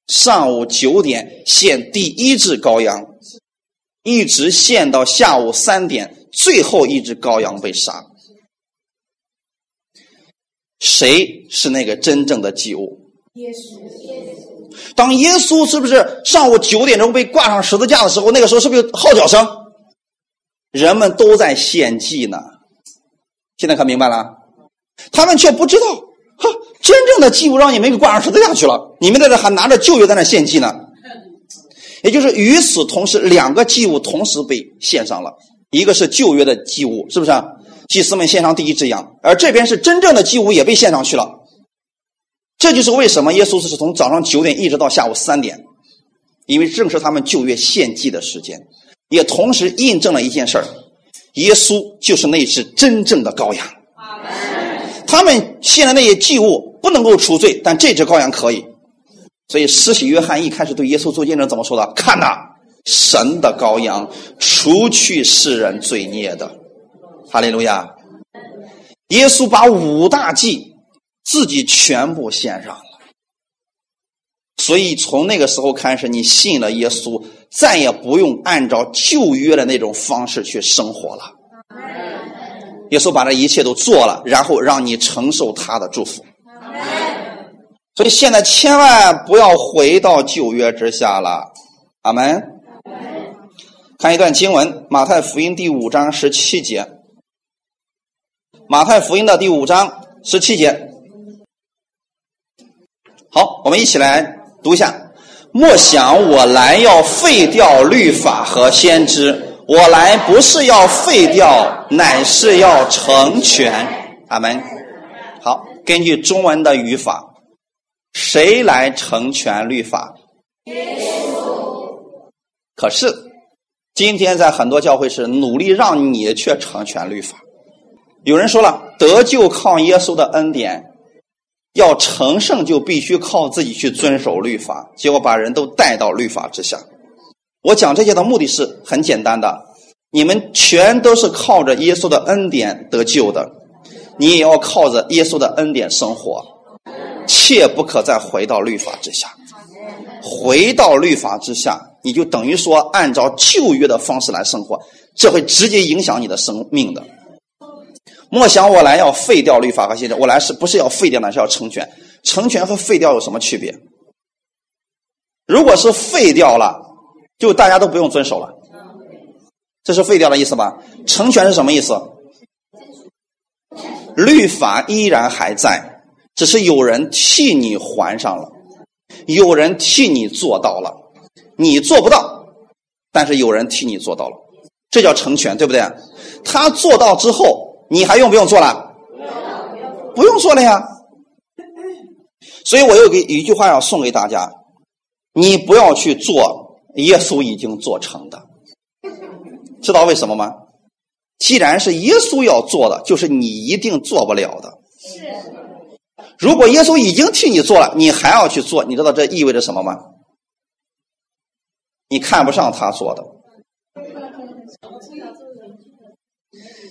上午九点献第一只羔羊，一直献到下午三点，最后一只羔羊被杀。谁是那个真正的祭物？耶稣。当耶稣是不是上午九点钟被挂上十字架的时候，那个时候是不是有号角声？人们都在献祭呢。现在可明白了？他们却不知道，哈，真正的祭物让你们给挂上十字架去了。你们在这还拿着旧约在那献祭呢。也就是与此同时，两个祭物同时被献上了，一个是旧约的祭物，是不是？祭司们献上第一只羊，而这边是真正的祭物也被献上去了。这就是为什么耶稣是从早上九点一直到下午三点，因为正是他们旧约献祭的时间，也同时印证了一件事儿：耶稣就是那只真正的羔羊。他们献的那些祭物不能够除罪，但这只羔羊可以。所以施洗约翰一开始对耶稣做见证怎么说的？看呐，神的羔羊，除去世人罪孽的。哈利路亚！耶稣把五大祭。自己全部献上，所以从那个时候开始，你信了耶稣，再也不用按照旧约的那种方式去生活了。耶稣把这一切都做了，然后让你承受他的祝福。所以现在千万不要回到旧约之下了。阿门。看一段经文，马太福音第五章十七节。马太福音的第五章十七节。好，我们一起来读一下。莫想我来要废掉律法和先知，我来不是要废掉，乃是要成全。阿门。好，根据中文的语法，谁来成全律法？耶稣。可是，今天在很多教会是努力让你去成全律法。有人说了，得救靠耶稣的恩典。要成圣，就必须靠自己去遵守律法，结果把人都带到律法之下。我讲这些的目的是很简单的：你们全都是靠着耶稣的恩典得救的，你也要靠着耶稣的恩典生活，切不可再回到律法之下。回到律法之下，你就等于说按照旧约的方式来生活，这会直接影响你的生命的。莫想我来要废掉律法和先知，我来是不是要废掉呢？是要成全。成全和废掉有什么区别？如果是废掉了，就大家都不用遵守了，这是废掉的意思吧？成全是什么意思？律法依然还在，只是有人替你还上了，有人替你做到了，你做不到，但是有人替你做到了，这叫成全，对不对？他做到之后。你还用不用做了？不用做了呀。所以我有个一句话要送给大家：你不要去做耶稣已经做成的。知道为什么吗？既然是耶稣要做的，就是你一定做不了的。是如果耶稣已经替你做了，你还要去做，你知道这意味着什么吗？你看不上他做的。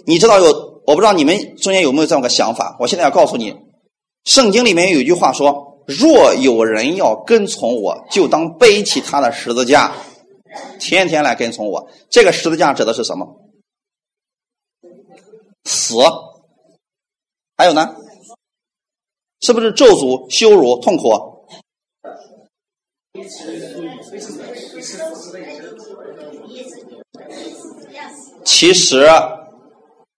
你知道有？我不知道你们中间有没有这样个想法？我现在要告诉你，圣经里面有一句话说：“若有人要跟从我，就当背起他的十字架，天天来跟从我。”这个十字架指的是什么？死。还有呢？是不是咒诅、羞辱、痛苦？其实。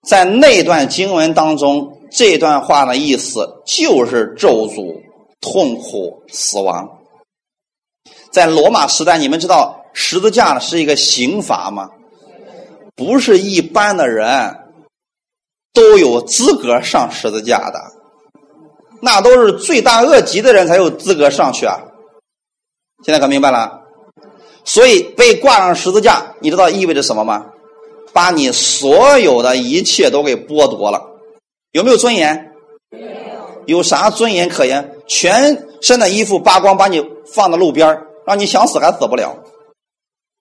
在那段经文当中，这段话的意思就是咒诅、痛苦、死亡。在罗马时代，你们知道十字架是一个刑罚吗？不是一般的人都有资格上十字架的。那都是罪大恶极的人才有资格上去啊。现在可明白了？所以被挂上十字架，你知道意味着什么吗？把你所有的一切都给剥夺了，有没有尊严？没有。有啥尊严可言？全身的衣服扒光，把你放到路边让你想死还死不了，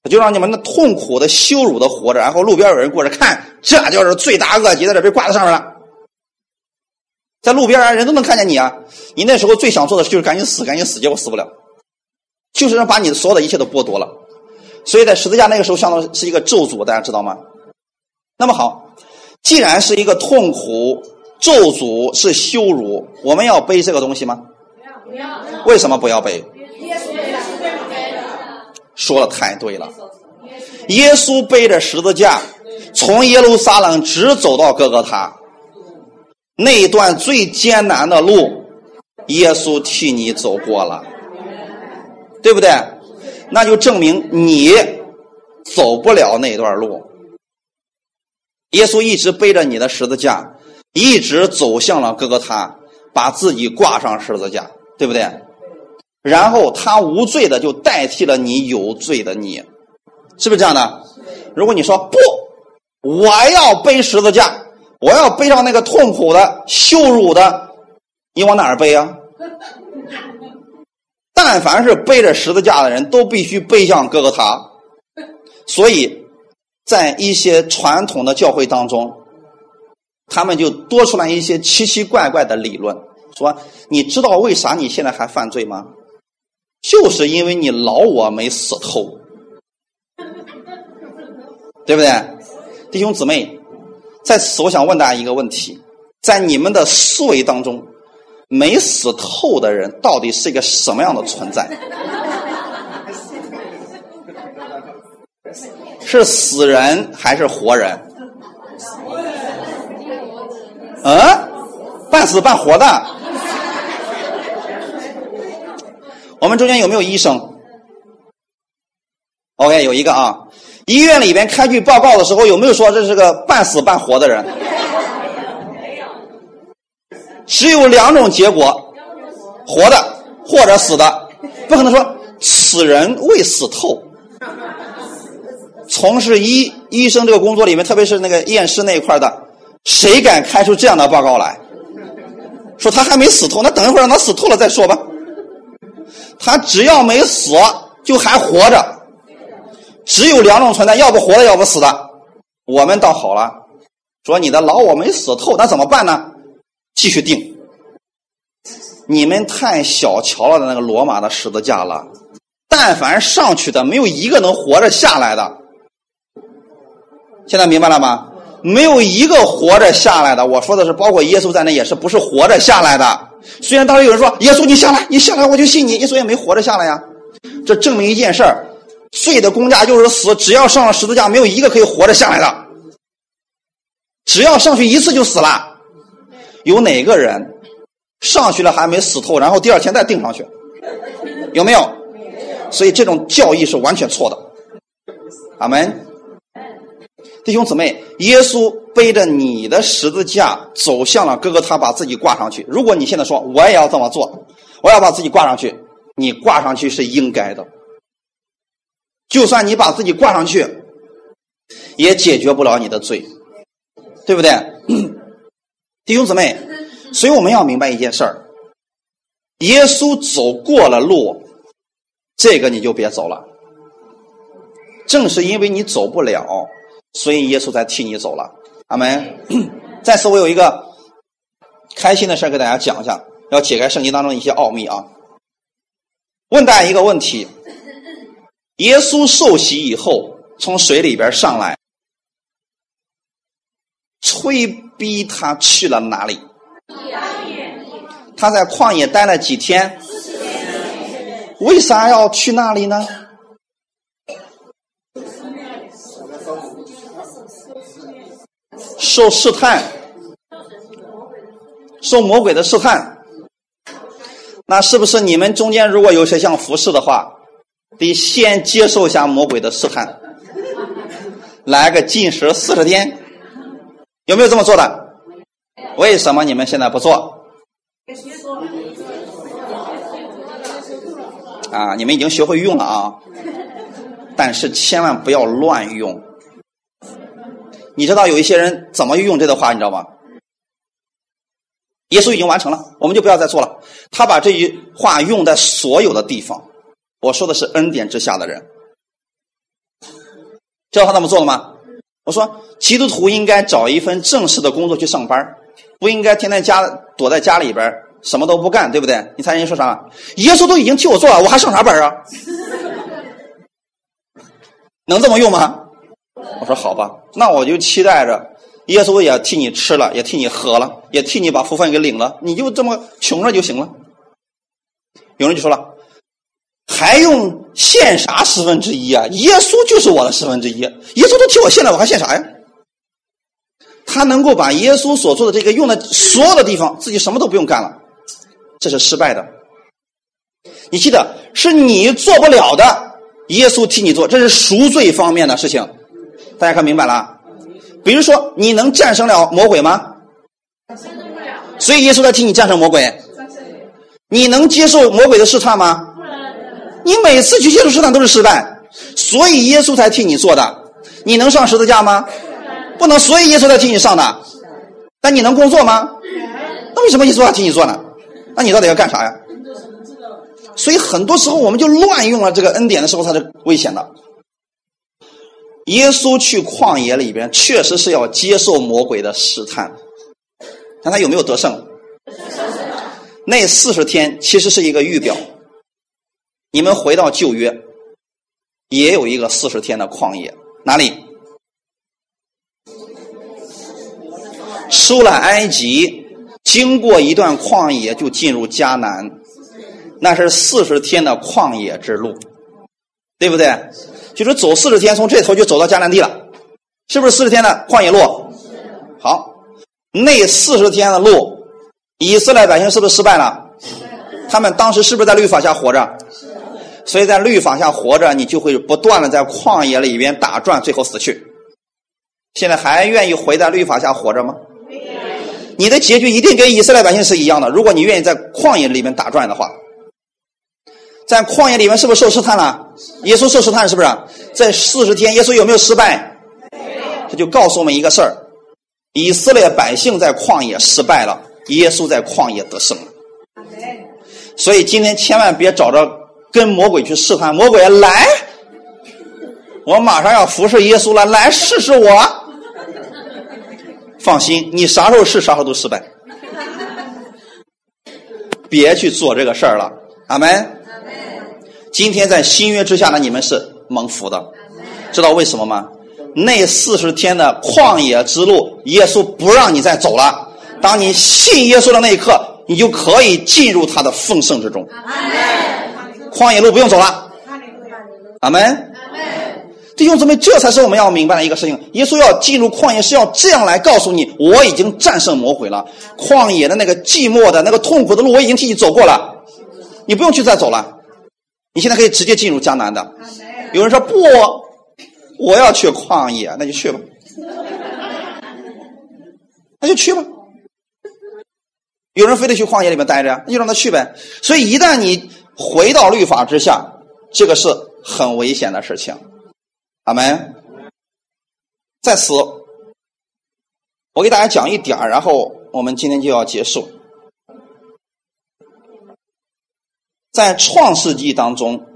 就让你们那痛苦的、羞辱的活着，然后路边有人过着看，这就是罪大恶极在，这被挂在上面了。在路边啊，人都能看见你啊！你那时候最想做的就是赶紧死，赶紧死，结果死不了，就是让把你所有的一切都剥夺了。所以在十字架那个时候，相当是一个咒诅，大家知道吗？那么好，既然是一个痛苦、咒诅、是羞辱，我们要背这个东西吗？不要，不要。为什么不要背？耶稣背的。说的太对了，耶稣背着十字架，从耶路撒冷直走到哥哥他。那一段最艰难的路，耶稣替你走过了，对不对？那就证明你走不了那段路。耶稣一直背着你的十字架，一直走向了哥哥他，把自己挂上十字架，对不对？然后他无罪的就代替了你有罪的你，是不是这样的？如果你说不，我要背十字架。我要背上那个痛苦的、羞辱的，你往哪儿背啊？但凡是背着十字架的人，都必须背向哥哥他。所以，在一些传统的教会当中，他们就多出来一些奇奇怪怪的理论，说：“你知道为啥你现在还犯罪吗？就是因为你老我没死透，对不对，弟兄姊妹？”在此，我想问大家一个问题：在你们的思维当中，没死透的人到底是一个什么样的存在？是死人还是活人？嗯，半死半活的。我们中间有没有医生？OK，有一个啊。医院里边开具报告的时候，有没有说这是个半死半活的人？没有。只有两种结果：活的或者死的，不可能说此人未死透。从事医医生这个工作里面，特别是那个验尸那一块的，谁敢开出这样的报告来？说他还没死透，那等一会儿让他死透了再说吧。他只要没死，就还活着。只有两种存在，要不活的，要不死的。我们倒好了，说你的老我没死透，那怎么办呢？继续定。你们太小瞧了那个罗马的十字架了，但凡上去的，没有一个能活着下来的。现在明白了吗？没有一个活着下来的。我说的是，包括耶稣在内，也是不是活着下来的。虽然当时有人说耶稣你下来，你下来我就信你，耶稣也没活着下来呀。这证明一件事儿。罪的公价就是死，只要上了十字架，没有一个可以活着下来的。只要上去一次就死了。有哪个人上去了还没死透，然后第二天再钉上去？有没有？所以这种教义是完全错的。阿门。弟兄姊妹，耶稣背着你的十字架走向了哥哥，他把自己挂上去。如果你现在说我也要这么做，我要把自己挂上去，你挂上去是应该的。就算你把自己挂上去，也解决不了你的罪，对不对？弟兄姊妹，所以我们要明白一件事儿：耶稣走过了路，这个你就别走了。正是因为你走不了，所以耶稣才替你走了。阿门。再次，我有一个开心的事儿给大家讲一下，要解开圣经当中一些奥秘啊。问大家一个问题。耶稣受洗以后，从水里边上来，催逼他去了哪里？他在旷野待了几天？为啥要去那里呢？受试探，受魔鬼的试探。那是不是你们中间如果有谁像服侍的话？得先接受一下魔鬼的试探，来个禁食四十天，有没有这么做的？为什么你们现在不做？啊，你们已经学会用了啊，但是千万不要乱用。你知道有一些人怎么用这段话，你知道吗？耶稣已经完成了，我们就不要再做了。他把这句话用在所有的地方。我说的是恩典之下的人，知道他怎么做的吗？我说，基督徒应该找一份正式的工作去上班，不应该天天家躲在家里边什么都不干，对不对？你猜人家说啥？耶稣都已经替我做了，我还上啥班啊？能这么用吗？我说好吧，那我就期待着耶稣也替你吃了，也替你喝了，也替你把福分给领了，你就这么穷着就行了。有人就说了。还用献啥十分之一啊？耶稣就是我的十分之一，耶稣都替我献了，我还献啥呀？他能够把耶稣所做的这个用在所有的地方，自己什么都不用干了，这是失败的。你记得是你做不了的，耶稣替你做，这是赎罪方面的事情，大家看明白了？比如说，你能战胜了魔鬼吗？所以耶稣在替你战胜魔鬼。你能接受魔鬼的试探吗？你每次去接触试探都是失败，所以耶稣才替你做的。你能上十字架吗？不能，所以耶稣才替你上的。但你能工作吗？那为什么耶稣要替你做呢？那你到底要干啥呀？所以很多时候我们就乱用了这个恩典的时候，它是危险的。耶稣去旷野里边，确实是要接受魔鬼的试探，但他有没有得胜？那四十天其实是一个预表。你们回到旧约，也有一个四十天的旷野，哪里？出了埃及，经过一段旷野，就进入迦南，那是四十天的旷野之路，对不对？就是走四十天，从这头就走到迦南地了，是不是四十天的旷野路？好，那四十天的路，以色列百姓是不是失败了？他们当时是不是在律法下活着？所以在律法下活着，你就会不断的在旷野里边打转，最后死去。现在还愿意回在律法下活着吗？你的结局一定跟以色列百姓是一样的。如果你愿意在旷野里面打转的话，在旷野里面是不是受试探了？耶稣受试探是不是？在四十天，耶稣有没有失败？这就告诉我们一个事儿：以色列百姓在旷野失败了，耶稣在旷野得胜了。所以今天千万别找着。跟魔鬼去试探，魔鬼来，我马上要服侍耶稣了，来试试我。放心，你啥时候试，啥时候都失败。别去做这个事儿了，阿门。今天在新约之下呢，你们是蒙福的，知道为什么吗？那四十天的旷野之路，耶稣不让你再走了。当你信耶稣的那一刻，你就可以进入他的丰盛之中。旷野路不用走了，阿门。弟兄姊妹，这才是我们要明白的一个事情。耶稣要进入旷野，是要这样来告诉你：我已经战胜魔鬼了。旷野的那个寂寞的、那个痛苦的路，我已经替你走过了，你不用去再走了。你现在可以直接进入江南的。有人说不，我要去旷野，那就去吧，那就去吧。有人非得去旷野里面待着，那就让他去呗。所以一旦你。回到律法之下，这个是很危险的事情。阿门。在此，我给大家讲一点然后我们今天就要结束。在创世纪当中，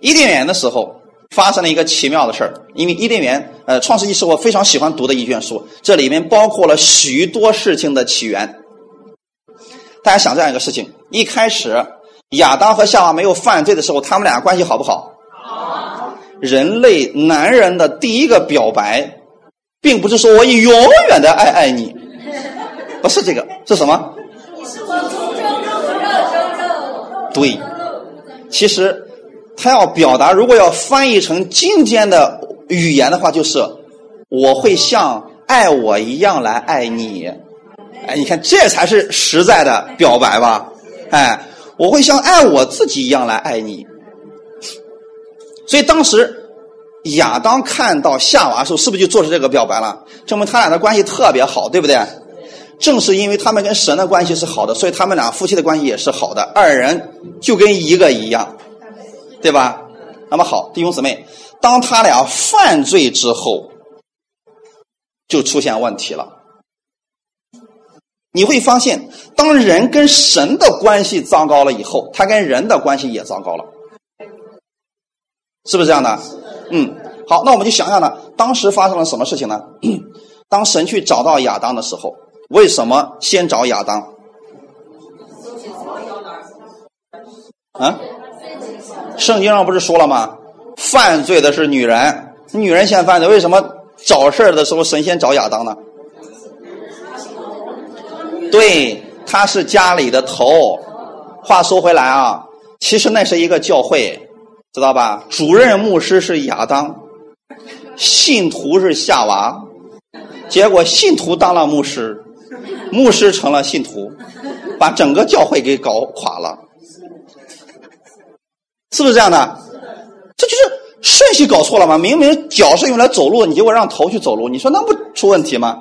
伊甸园的时候发生了一个奇妙的事儿。因为伊甸园，呃，创世纪是我非常喜欢读的一卷书，这里面包括了许多事情的起源。大家想这样一个事情：一开始。亚当和夏娃没有犯罪的时候，他们俩关系好不好？好。人类男人的第一个表白，并不是说我永远的爱爱你，不是这个，是什么？你是我对，其实他要表达，如果要翻译成今天的语言的话，就是我会像爱我一样来爱你。哎，你看，这才是实在的表白吧？哎。我会像爱我自己一样来爱你，所以当时亚当看到夏娃的时候，是不是就做出这个表白了？证明他俩的关系特别好，对不对？正是因为他们跟神的关系是好的，所以他们俩夫妻的关系也是好的，二人就跟一个一样，对吧？那么好，弟兄姊妹，当他俩犯罪之后，就出现问题了。你会发现，当人跟神的关系糟糕了以后，他跟人的关系也糟糕了，是不是这样的？嗯，好，那我们就想想呢，当时发生了什么事情呢？当神去找到亚当的时候，为什么先找亚当？啊？圣经上不是说了吗？犯罪的是女人，女人先犯罪，为什么找事儿的时候神先找亚当呢？对，他是家里的头。话说回来啊，其实那是一个教会，知道吧？主任牧师是亚当，信徒是夏娃，结果信徒当了牧师，牧师成了信徒，把整个教会给搞垮了，是不是这样的？这就是顺序搞错了吗？明明脚是用来走路，你结果让头去走路，你说那不出问题吗？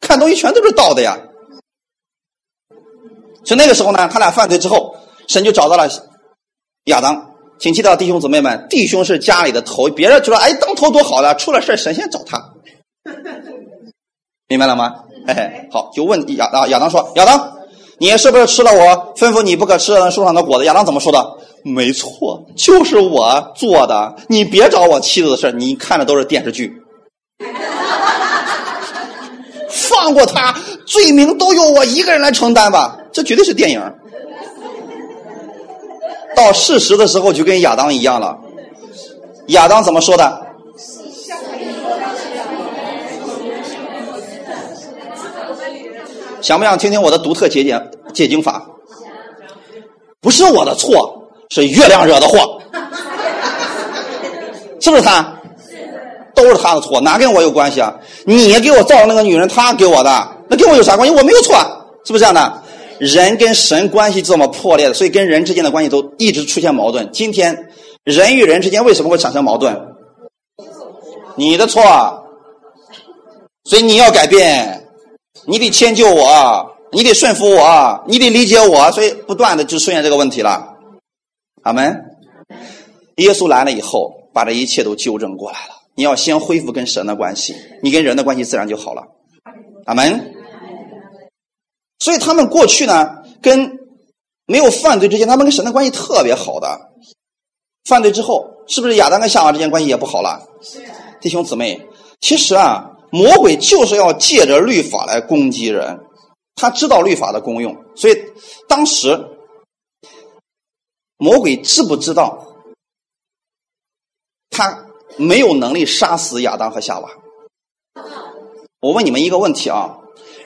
看东西全都是倒的呀。所以那个时候呢，他俩犯罪之后，神就找到了亚当。请记得弟兄姊妹们，弟兄是家里的头，别人觉得哎当头多好了，出了事神先找他，明白了吗？哎，好，就问亚啊亚当说：“亚当，你是不是吃了我吩咐你不可吃的树上的果子？”亚当怎么说的？没错，就是我做的。你别找我妻子的事你看的都是电视剧。放过他，罪名都由我一个人来承担吧。这绝对是电影。到事实的时候，就跟亚当一样了。亚当怎么说的？想不想听听我的独特解解解经法？不是我的错，是月亮惹的祸。是不是他？都是他的错，哪跟我有关系啊？你给我造的那个女人，他给我的，那跟我有啥关系？我没有错，是不是这样的？人跟神关系这么破裂的，所以跟人之间的关系都一直出现矛盾。今天人与人之间为什么会产生矛盾？你的错，所以你要改变，你得迁就我，你得顺服我，你得理解我，所以不断的就出现这个问题了。阿门。耶稣来了以后，把这一切都纠正过来了。你要先恢复跟神的关系，你跟人的关系自然就好了。阿门。所以他们过去呢，跟没有犯罪之前，他们跟神的关系特别好的。犯罪之后，是不是亚当跟夏娃之间关系也不好了？弟兄姊妹，其实啊，魔鬼就是要借着律法来攻击人，他知道律法的功用，所以当时魔鬼知不知道他？没有能力杀死亚当和夏娃。我问你们一个问题啊：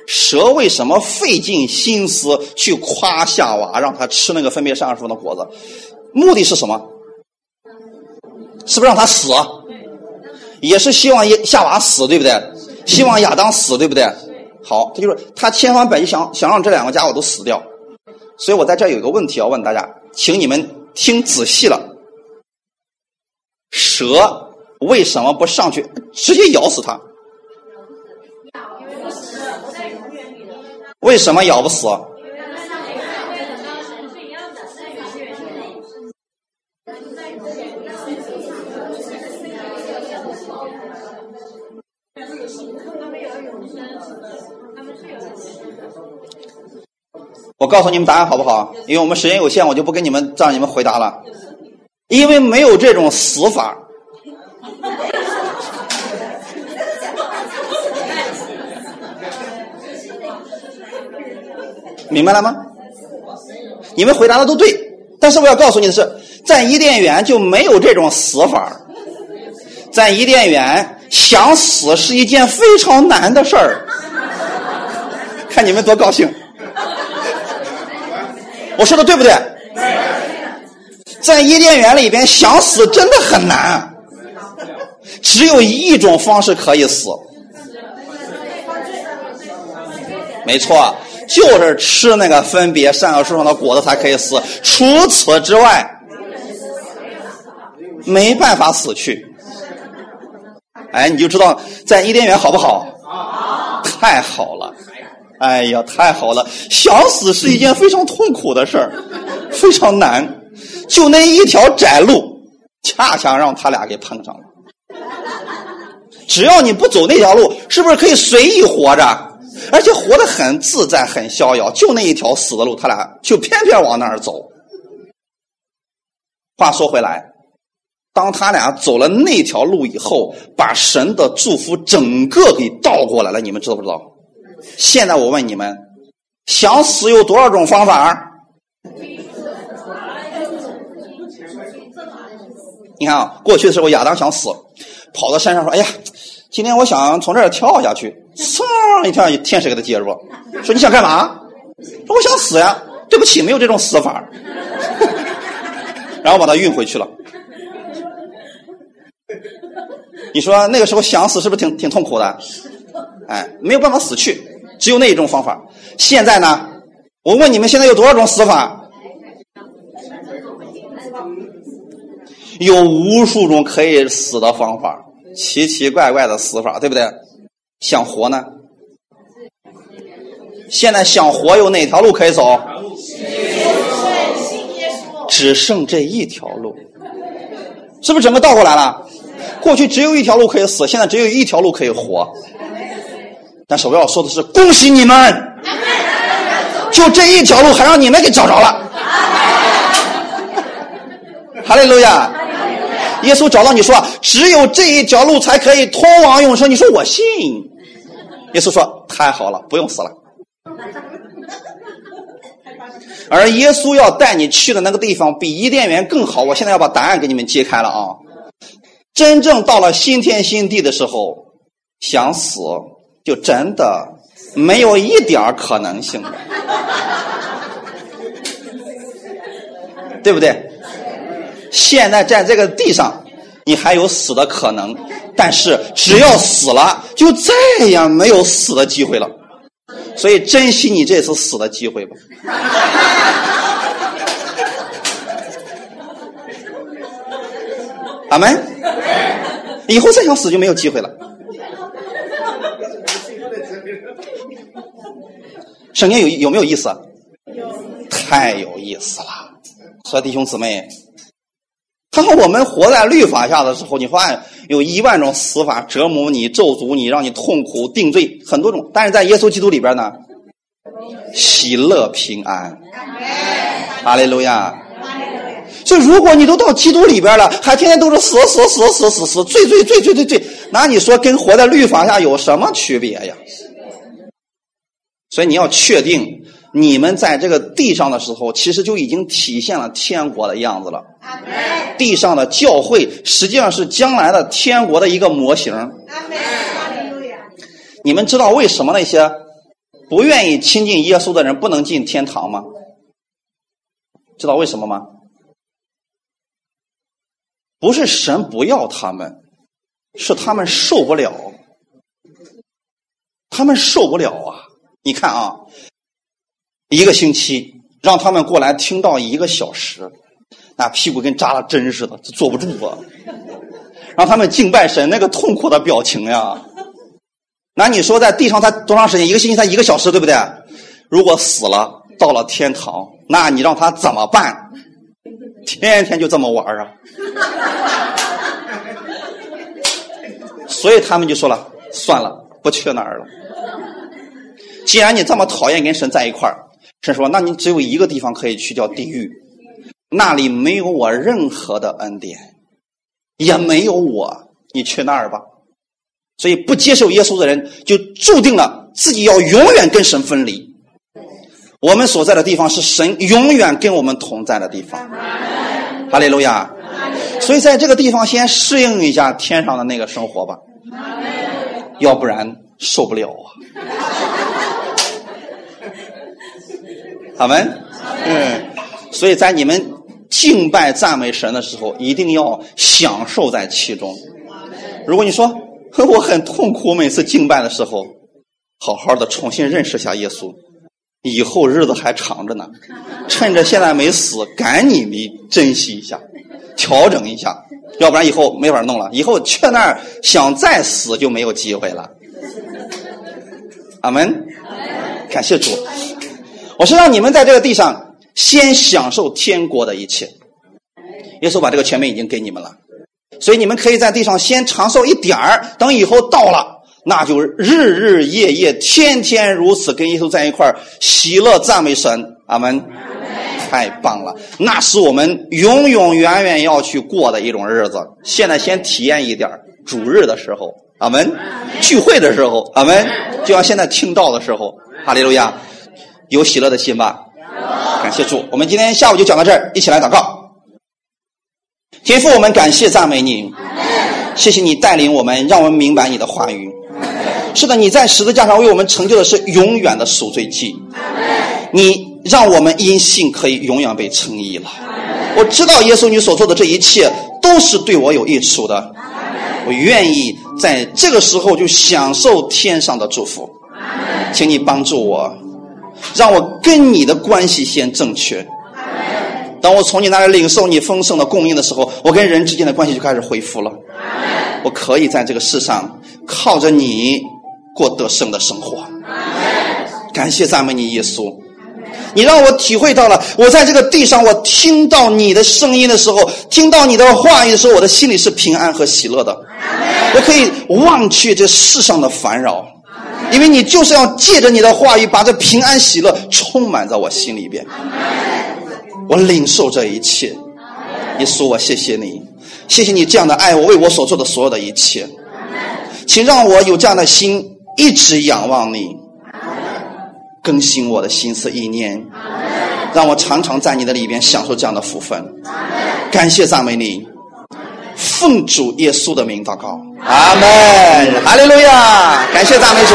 蛇为什么费尽心思去夸夏娃，让他吃那个分别善恶树的果子？目的是什么？是不是让他死？也是希望夏娃死，对不对？希望亚当死，对不对？好，他就是他千方百计想想让这两个家伙都死掉。所以我在这有一个问题要问大家，请你们听仔细了：蛇。为什么不上去直接咬死他？为什么咬不死？我告诉你们答案好不好？因为我们时间有限，我就不跟你们让你们回答了。因为没有这种死法。明白了吗？你们回答的都对，但是我要告诉你的是，在伊甸园就没有这种死法在伊甸园想死是一件非常难的事儿。看你们多高兴！我说的对不对？在伊甸园里边想死真的很难，只有一种方式可以死。没错。就是吃那个分别善恶树上的果子才可以死，除此之外没办法死去。哎，你就知道在伊甸园好不好？太好了！哎呀，太好了！想死是一件非常痛苦的事儿，非常难。就那一条窄路，恰恰让他俩给碰上了。只要你不走那条路，是不是可以随意活着，而且活得很自在、很逍遥？就那一条死的路，他俩就偏偏往那儿走。话说回来，当他俩走了那条路以后，把神的祝福整个给倒过来了。你们知道不知道？现在我问你们，想死有多少种方法？你看啊，过去的时候亚当想死，跑到山上说：“哎呀，今天我想从这儿跳下去。”嗖一跳，天使给他接住，说：“你想干嘛？”说：“我想死呀。”对不起，没有这种死法。然后把他运回去了。你说那个时候想死是不是挺挺痛苦的？哎，没有办法死去，只有那一种方法。现在呢？我问你们，现在有多少种死法？有无数种可以死的方法，奇奇怪怪的死法，对不对？想活呢？现在想活有哪条路可以走？只剩这一条路，是不是整个倒过来了？过去只有一条路可以死，现在只有一条路可以活。但是我要说的是，恭喜你们，就这一条路还让你们给找着了。哈利路亚！耶稣找到你说，只有这一条路才可以通往永生。你说我信。耶稣说：“太好了，不用死了。”而耶稣要带你去的那个地方比伊甸园更好。我现在要把答案给你们揭开了啊！真正到了新天新地的时候，想死就真的没有一点可能性了，对不对？现在在这个地上，你还有死的可能，但是只要死了，就再也没有死的机会了。所以珍惜你这次死的机会吧。阿门。以后再想死就没有机会了。圣经有有没有意思？太有意思了。所以弟兄姊妹，当我们活在律法下的时候，你发现有一万种死法折磨你、咒诅你、让你痛苦、定罪，很多种。但是在耶稣基督里边呢，喜乐平安。阿利路亚。所以，如果你都到基督里边了，还天天都是死死死死死死，罪罪罪罪罪罪，那你说跟活在律法下有什么区别呀？所以你要确定，你们在这个地上的时候，其实就已经体现了天国的样子了。地上的教会实际上是将来的天国的一个模型。你们知道为什么那些不愿意亲近耶稣的人不能进天堂吗？知道为什么吗？不是神不要他们，是他们受不了，他们受不了啊！你看啊，一个星期让他们过来听到一个小时，那屁股跟扎了针似的，坐不住啊！让他们敬拜神，那个痛苦的表情呀！那你说在地上他多长时间？一个星期才一个小时，对不对？如果死了到了天堂，那你让他怎么办？天天就这么玩啊！所以他们就说了：“算了，不去那儿了。既然你这么讨厌跟神在一块儿，神说，那你只有一个地方可以去，叫地狱。那里没有我任何的恩典，也没有我，你去那儿吧。所以不接受耶稣的人，就注定了自己要永远跟神分离。我们所在的地方是神永远跟我们同在的地方。”哈利路亚！所以在这个地方先适应一下天上的那个生活吧，要不然受不了啊。好门，嗯，所以在你们敬拜赞美神的时候，一定要享受在其中。如果你说我很痛苦，每次敬拜的时候，好好的重新认识下耶稣。以后日子还长着呢，趁着现在没死，赶紧的珍惜一下，调整一下，要不然以后没法弄了。以后去那儿想再死就没有机会了。阿门。感谢主，我是让你们在这个地上先享受天国的一切。耶稣把这个权柄已经给你们了，所以你们可以在地上先长寿一点儿，等以后到了，那就日日夜夜、天天如此跟耶稣在一块儿喜乐赞美神。阿门。太棒了，那是我们永永远远要去过的一种日子。现在先体验一点儿主日的时候，阿门；聚会的时候，阿门；就像现在听到的时候，哈利路亚，有喜乐的心吧。感谢主，我们今天下午就讲到这儿，一起来祷告。天父，我们感谢赞美你，谢谢你带领我们，让我们明白你的话语。是的，你在十字架上为我们成就的是永远的赎罪记。你让我们因信可以永远被称义了。我知道耶稣你所做的这一切都是对我有益处的。我愿意在这个时候就享受天上的祝福。请你帮助我，让我跟你的关系先正确。当我从你那里领受你丰盛的供应的时候，我跟人之间的关系就开始恢复了。我可以在这个世上靠着你过得胜的生活。感谢赞美你，耶稣！你让我体会到了，我在这个地上，我听到你的声音的时候，听到你的话语的时候，我的心里是平安和喜乐的。我可以忘却这世上的烦扰，因为你就是要借着你的话语，把这平安喜乐充满在我心里边。我领受这一切，耶稣，我谢谢你，谢谢你这样的爱我，为我所做的所有的一切，请让我有这样的心，一直仰望你，更新我的心思意念，让我常常在你的里边享受这样的福分。感谢赞美你，奉主耶稣的名祷告，阿门，哈利路亚，感谢赞美主。